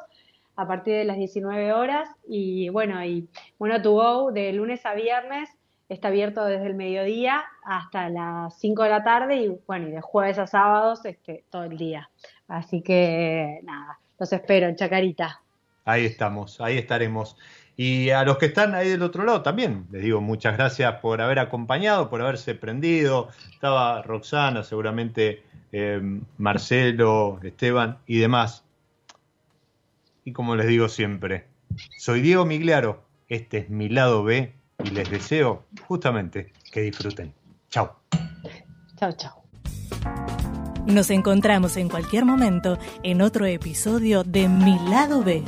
a partir de las 19 horas y bueno, y bueno, to go de lunes a viernes está abierto desde el mediodía hasta las 5 de la tarde y bueno, y de jueves a sábados este, todo el día. Así que nada, los espero en Chacarita. Ahí estamos, ahí estaremos. Y a los que están ahí del otro lado también les digo muchas gracias por haber acompañado, por haberse prendido. Estaba Roxana, seguramente eh, Marcelo, Esteban y demás. Y como les digo siempre, soy Diego Migliaro, este es mi lado B y les deseo justamente que disfruten. Chao. Chao, chao. Nos encontramos en cualquier momento en otro episodio de Mi lado B.